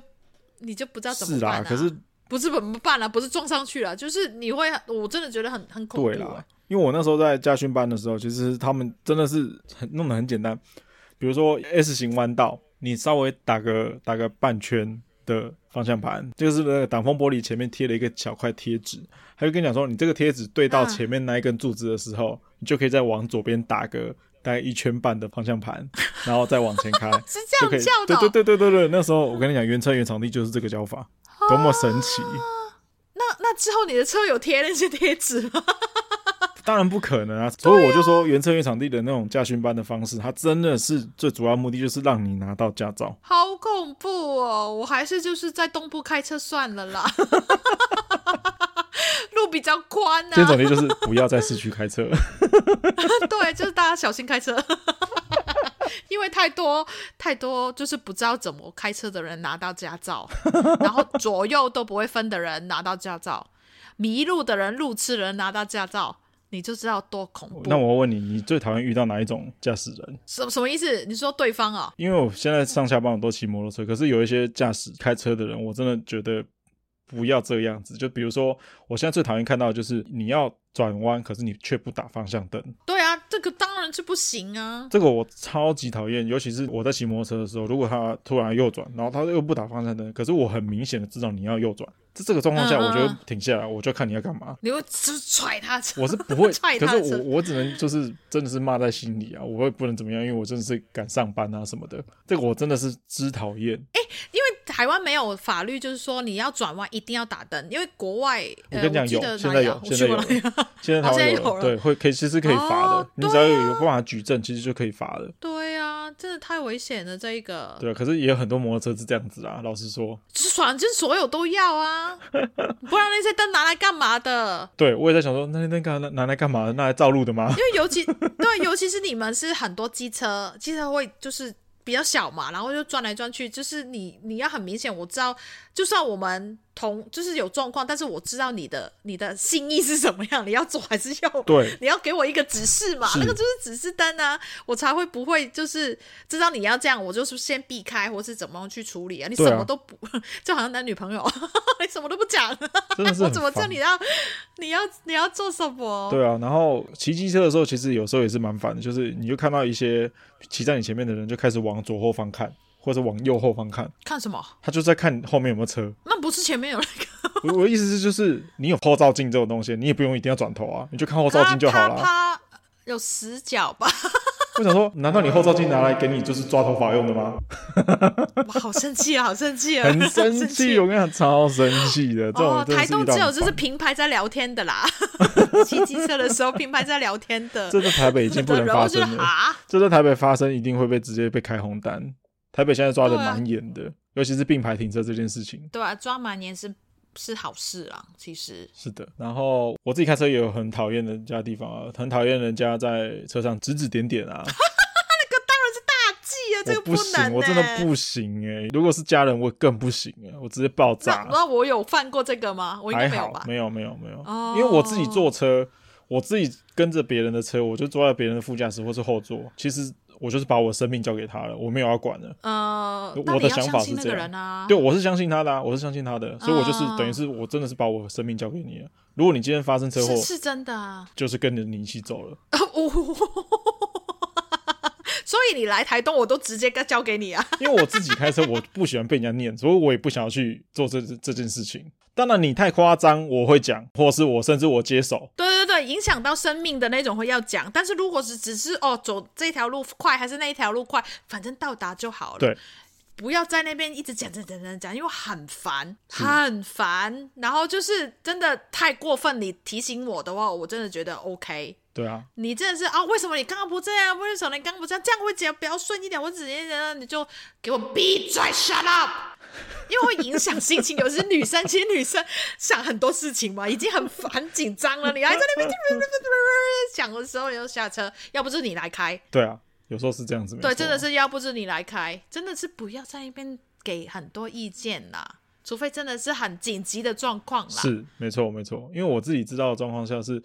Speaker 2: 你就不知道怎么办、啊、
Speaker 1: 可是
Speaker 2: 不是怎么办了、啊？不是撞上去了，就是你会，我真的觉得很很恐怖、欸。对啦，
Speaker 1: 因为我那时候在驾训班的时候，其实他们真的是很弄得很简单。比如说 S 型弯道，你稍微打个打个半圈的方向盘，就是那个挡风玻璃前面贴了一个小块贴纸，他就跟你讲说，你这个贴纸对到前面那一根柱子的时候，啊、你就可以再往左边打个。大概一圈半的方向盘，然后再往前开，
Speaker 2: 是这样教的。
Speaker 1: 对对对对对对，那时候我跟你讲，原车原场地就是这个教法，多么神奇！
Speaker 2: 那那之后你的车有贴那些贴纸吗？
Speaker 1: 当然不可能啊！所以我就说，原车原场地的那种驾训班的方式，它真的是最主要目的就是让你拿到驾照。
Speaker 2: 好恐怖哦！我还是就是在东部开车算了啦。路比较宽啊。
Speaker 1: 今天总结就是不要在市区开车。
Speaker 2: 对，就是大家小心开车，因为太多太多就是不知道怎么开车的人拿到驾照，然后左右都不会分的人拿到驾照，迷路的人、路痴的人拿到驾照，你就知道多恐怖。
Speaker 1: 那我问你，你最讨厌遇到哪一种驾驶人？
Speaker 2: 什什么意思？你说对方啊？
Speaker 1: 因为我现在上下班我都骑摩托车，可是有一些驾驶开车的人，我真的觉得不要这样子。就比如说，我现在最讨厌看到的就是你要转弯，可是你却不打方向灯。
Speaker 2: 对啊，这个当然是不行啊。
Speaker 1: 这个我超级讨厌，尤其是我在骑摩托车的时候，如果他突然右转，然后他又不打方向灯，可是我很明显的知道你要右转。在这个状况下，我就停下来，我就看你要干嘛。
Speaker 2: 你会就是踹他车？
Speaker 1: 我是不会，可是我我只能就是真的是骂在心里啊，我会不能怎么样，因为我真的是赶上班啊什么的。这个我真的是之讨厌。
Speaker 2: 哎，因为台湾没有法律，就是说你要转弯一定要打灯，因为国外
Speaker 1: 我跟你讲有，现在有，现在有，现在台湾有，对，会可以其实可以罚的，你只要有有办法举证，其实就可以罚的。
Speaker 2: 对啊，真的太危险了，这一个。
Speaker 1: 对，可是也有很多摩托车是这样子啊，老实说，
Speaker 2: 就是反正所有都要啊。不然那些灯拿来干嘛的？
Speaker 1: 对，我也在想说，那那个拿拿来干嘛的？拿来照路的吗？
Speaker 2: 因为尤其 对，尤其是你们是很多机车，机车会就是比较小嘛，然后就转来转去，就是你你要很明显，我知道，就算我们。同就是有状况，但是我知道你的你的心意是什么样，你要左还是右？
Speaker 1: 对，
Speaker 2: 你要给我一个指示嘛，那个就是指示灯啊，我才会不会就是知道你要这样，我就是先避开，或是怎么去处理啊？你什么都不，啊、就好像男女朋友，你什么都不讲，我怎么知道你要你要你要做什么？
Speaker 1: 对啊，然后骑机车的时候，其实有时候也是蛮烦的，就是你就看到一些骑在你前面的人就开始往左后方看。或者往右后方看，
Speaker 2: 看什么？
Speaker 1: 他就在看后面有没有车。
Speaker 2: 那不是前面有那个？
Speaker 1: 我我的意思是，就是你有后照镜这种东西，你也不用一定要转头啊，你就看后照镜就好了。
Speaker 2: 他有死角吧？
Speaker 1: 我想说，难道你后照镜拿来给你就是抓头发用的吗？
Speaker 2: 哇，好生气啊！好生气啊！
Speaker 1: 很生气！我跟你讲，超生气的。这种
Speaker 2: 台东只有就是平排在聊天的啦，骑机车的时候平排在聊天的。
Speaker 1: 这在台北已经不能发生了。这在台北发生一定会被直接被开红单。台北现在抓的蛮严的，啊、尤其是并排停车这件事情。
Speaker 2: 对啊，抓蛮严是是好事啊，其实
Speaker 1: 是的。然后我自己开车也有很讨厌人家的地方啊，很讨厌人家在车上指指点点啊。那
Speaker 2: 个当然是大忌啊，这个不行，欸，
Speaker 1: 我真的不行哎，欸。如果是家人，我更不行哎，欸，我直接爆炸。
Speaker 2: 那我有犯过这个吗？我应该没有吧？
Speaker 1: 没有没有没有，因为我自己坐车，我自己跟着别人的车，我就坐在别人的副驾驶或是后座，其实。我就是把我生命交给他了，我没有要管了。
Speaker 2: 呃，
Speaker 1: 我的想法是这样啊。对，我是相信他的啊，我是相信他的，所以我就是等于是我真的是把我生命交给你了。如果你今天发生车祸，
Speaker 2: 是真的啊，
Speaker 1: 就是跟着你一起走了。
Speaker 2: 所以你来台东，我都直接交给你啊。
Speaker 1: 因为我自己开车，我不喜欢被人家念，所以我也不想要去做这这件事情。当然，你太夸张，我会讲，或是我甚至我接手。
Speaker 2: 对对对，影响到生命的那种会要讲。但是如果是只是哦，走这条路快还是那一条路快，反正到达就好了。
Speaker 1: 对，
Speaker 2: 不要在那边一直讲讲讲讲讲，因为很烦，很烦。然后就是真的太过分，你提醒我的话，我真的觉得 OK。
Speaker 1: 对啊，
Speaker 2: 你真的是啊？为什么你刚刚不这样？为什么你刚刚不这样？这样会只要比较顺一点。我直接你就给我闭嘴，shut up。因为会影响心情，有些女生其实女生想很多事情嘛，已经很很紧张了，你还在那边讲的时候，你就下车，要不是你来开。
Speaker 1: 对啊，有时候是这样子。
Speaker 2: 对，真的是要不是你来开，真的是不要在那边给很多意见啦，除非真的是很紧急的状况啦。
Speaker 1: 是，没错没错，因为我自己知道的状况下是，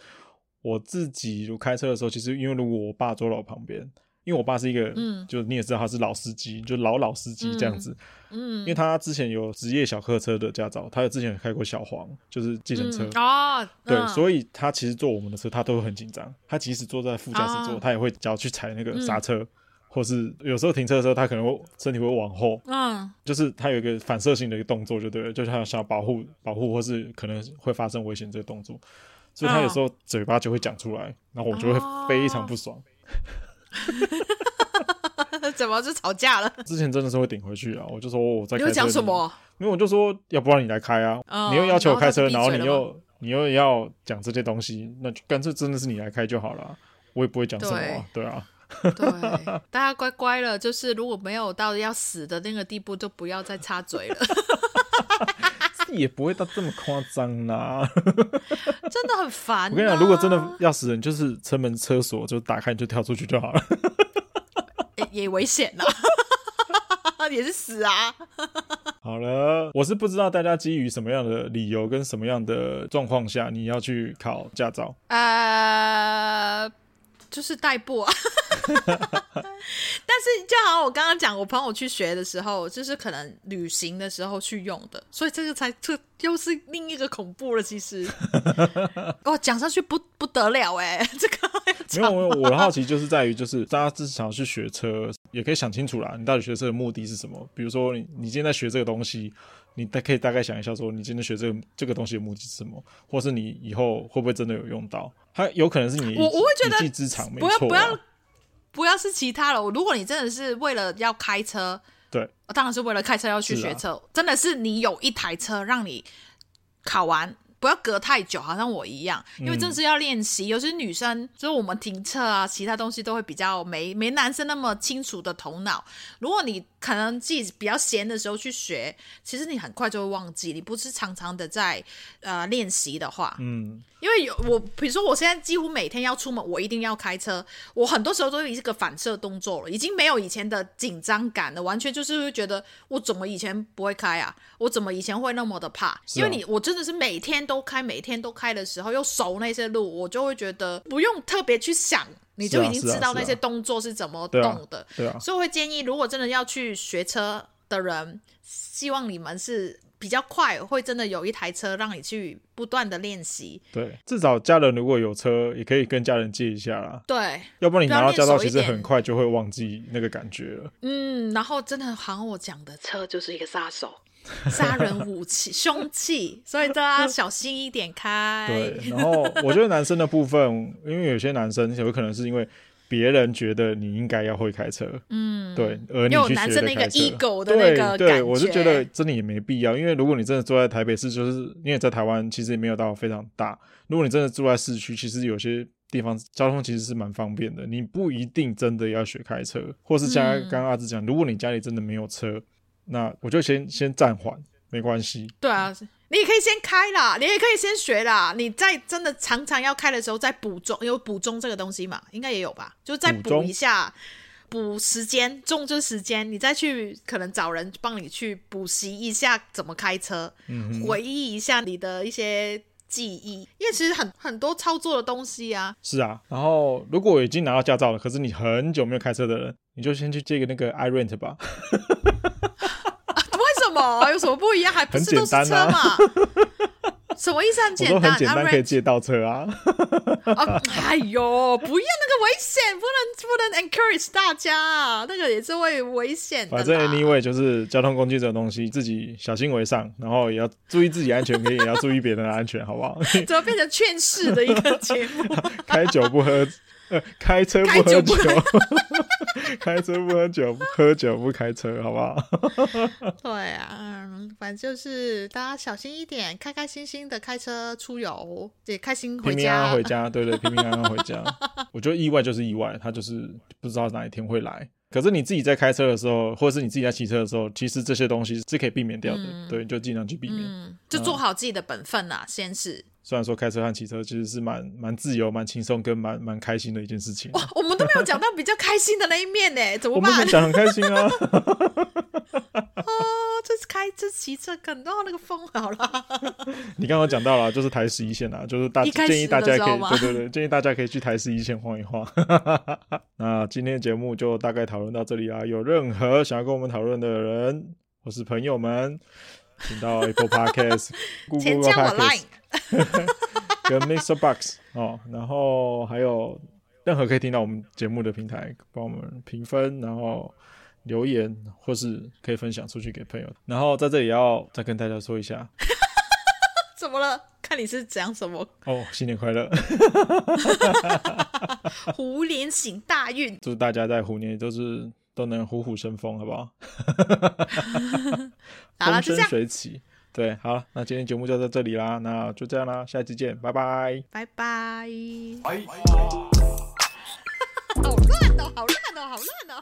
Speaker 1: 我自己如开车的时候，其实因为如果我爸坐在我旁边。因为我爸是一个，嗯，就你也知道他是老司机，就老老司机这样子，嗯，因为他之前有职业小客车的驾照，他有之前有开过小黄，就是计程车
Speaker 2: 啊，
Speaker 1: 对，所以他其实坐我们的车，他都会很紧张，他即使坐在副驾驶座，他也会脚去踩那个刹车，或是有时候停车的时候，他可能会身体会往后，嗯，就是他有一个反射性的一个动作，就对了，就是他想要保护保护，或是可能会发生危险这个动作，所以他有时候嘴巴就会讲出来，然后我就会非常不爽。
Speaker 2: 怎么就吵架了？
Speaker 1: 之前真的是会顶回去啊！我就说我在开车。
Speaker 2: 你讲什么？
Speaker 1: 因为我就说，要不然你来开啊！哦、你又要求我开车，然后，你又你又要讲这些东西，那就干脆真的是你来开就好了，我也不会讲什么、啊。对，对啊，
Speaker 2: 对，大家乖乖了，就是如果没有到要死的那个地步，就不要再插嘴了。
Speaker 1: 也不会到这么夸张啦，
Speaker 2: 真的很烦、啊。
Speaker 1: 我跟你讲，如果真的要死人，就是车门车锁就打开，你就跳出去就好了。
Speaker 2: 也，也危险啦，也是死啊。
Speaker 1: 好了，我是不知道大家基于什么样的理由跟什么样的状况下你要去考驾照。
Speaker 2: 呃，就是代步啊。但是就好像我刚刚讲，我朋友去学的时候，就是可能旅行的时候去用的，所以这个才这又是另一个恐怖了。其实，哦，讲上去不不得了哎，这个
Speaker 1: 没有没有，我的好奇就是在于，就是大家只是想要去学车，也可以想清楚啦，你到底学车的目的是什么？比如说你你今天在学这个东西，你大可以大概想一下，说你今天学这个这个东西的目的是什么，或是你以后会不会真的有用到？它有可能是你我我会觉得一技之长，没错，
Speaker 2: 不要。不要是其他的，如果你真的是为了要开车，
Speaker 1: 对，
Speaker 2: 当然是为了开车要去学车。啊、真的是你有一台车让你考完，不要隔太久，好像我一样，因为真的是要练习。尤其是女生，就是我们停车啊，其他东西都会比较没没男生那么清楚的头脑。如果你可能自己比较闲的时候去学，其实你很快就会忘记。你不是常常的在呃练习的话，
Speaker 1: 嗯，
Speaker 2: 因为有我，比如说我现在几乎每天要出门，我一定要开车。我很多时候都是一个反射动作了，已经没有以前的紧张感了，完全就是会觉得我怎么以前不会开啊？我怎么以前会那么的怕？因为你我真的是每天都开，每天都开的时候又熟那些路，我就会觉得不用特别去想。你就已经知道那些动作是怎么动的，
Speaker 1: 啊啊对啊，
Speaker 2: 所以我会建议，如果真的要去学车的人，希望你们是比较快，会真的有一台车让你去不断的练习。
Speaker 1: 对，至少家人如果有车，也可以跟家人借一下啦。
Speaker 2: 对，
Speaker 1: 要不然你拿到驾照，其实很快就会忘记那个感觉了。
Speaker 2: 嗯，然后真的好像我讲的，车就是一个杀手。杀人武器、凶器，所以都要小心一点开。
Speaker 1: 对，然后我觉得男生的部分，因为有些男生有可能是因为别人觉得你应该要会开车，嗯，对，而你去学的开车，有男生那个
Speaker 2: ego 的那个
Speaker 1: 对，对，我是觉得真的也没必要，因为如果你真的住在台北市，就是因为在台湾其实也没有到非常大。如果你真的住在市区，其实有些地方交通其实是蛮方便的，你不一定真的要学开车，或是像刚刚阿志讲，如果你家里真的没有车。那我就先先暂缓，没关系。
Speaker 2: 对啊，你也可以先开啦，你也可以先学啦。你在真的常常要开的时候再补钟，有补钟这个东西嘛？应该也有吧？就再补一下，补时间，钟就是时间，你再去可能找人帮你去补习一下怎么开车，嗯，回忆一下你的一些记忆，因为其实很很多操作的东西啊。
Speaker 1: 是啊，然后如果我已经拿到驾照了，可是你很久没有开车的人，你就先去借个那个 iRent 吧。
Speaker 2: 哦，有什么不一样？还不是都是车嘛？什么意思？很
Speaker 1: 简单，很简单，可以借到车啊！
Speaker 2: 啊哎呦，不要那个危险，不能不能 encourage 大家，那个也是会危险的。
Speaker 1: 反正 anyway 就是交通工具这种东西，自己小心为上，然后也要注意自己安全，可以也要注意别人的安全，好不好？
Speaker 2: 怎么变成劝世的一个节目？
Speaker 1: 开酒不喝。呃，开车不喝酒，开车不喝酒，喝酒不开车，好不好？
Speaker 2: 对啊，反正就是大家小心一点，开开心心的开车出游，也开心回家，
Speaker 1: 平平安安回家，对对，平平安安回家。我觉得意外就是意外，他就是不知道哪一天会来。可是你自己在开车的时候，或者是你自己在骑车的时候，其实这些东西是可以避免掉的，嗯、对，就尽量去避免，
Speaker 2: 嗯，就做好自己的本分啦，嗯、先是。
Speaker 1: 虽然说开车和骑车其实是蛮蛮自由、蛮轻松跟蛮蛮开心的一件事情。
Speaker 2: 哇，我们都没有讲到比较开心的那一面呢，怎么办？
Speaker 1: 我们讲很开心啊！
Speaker 2: 哦，这是开这骑车，感到那个风好了。
Speaker 1: 你刚刚讲到了，就是台十一线啊，就是大建议大家可以，对对对，建议大家可以去台十一线晃一晃。那今天的节目就大概讨论到这里啊，有任何想要跟我们讨论的人或是朋友们，请到 Apple Podcast、Google Podcast。跟 Mr. Box 哦，然后还有任何可以听到我们节目的平台，帮我们评分，然后留言，或是可以分享出去给朋友。然后在这里要再跟大家说一下，
Speaker 2: 怎么了？看你是讲什么
Speaker 1: 哦，新年快乐，
Speaker 2: 虎年行大运，
Speaker 1: 祝大家在虎年都是都能虎虎生风，好不好？风生水起。对，好，那今天节目就到这里啦，那就这样啦，下期见，拜拜，
Speaker 2: 拜拜，好乱哦，好乱哦，好乱哦。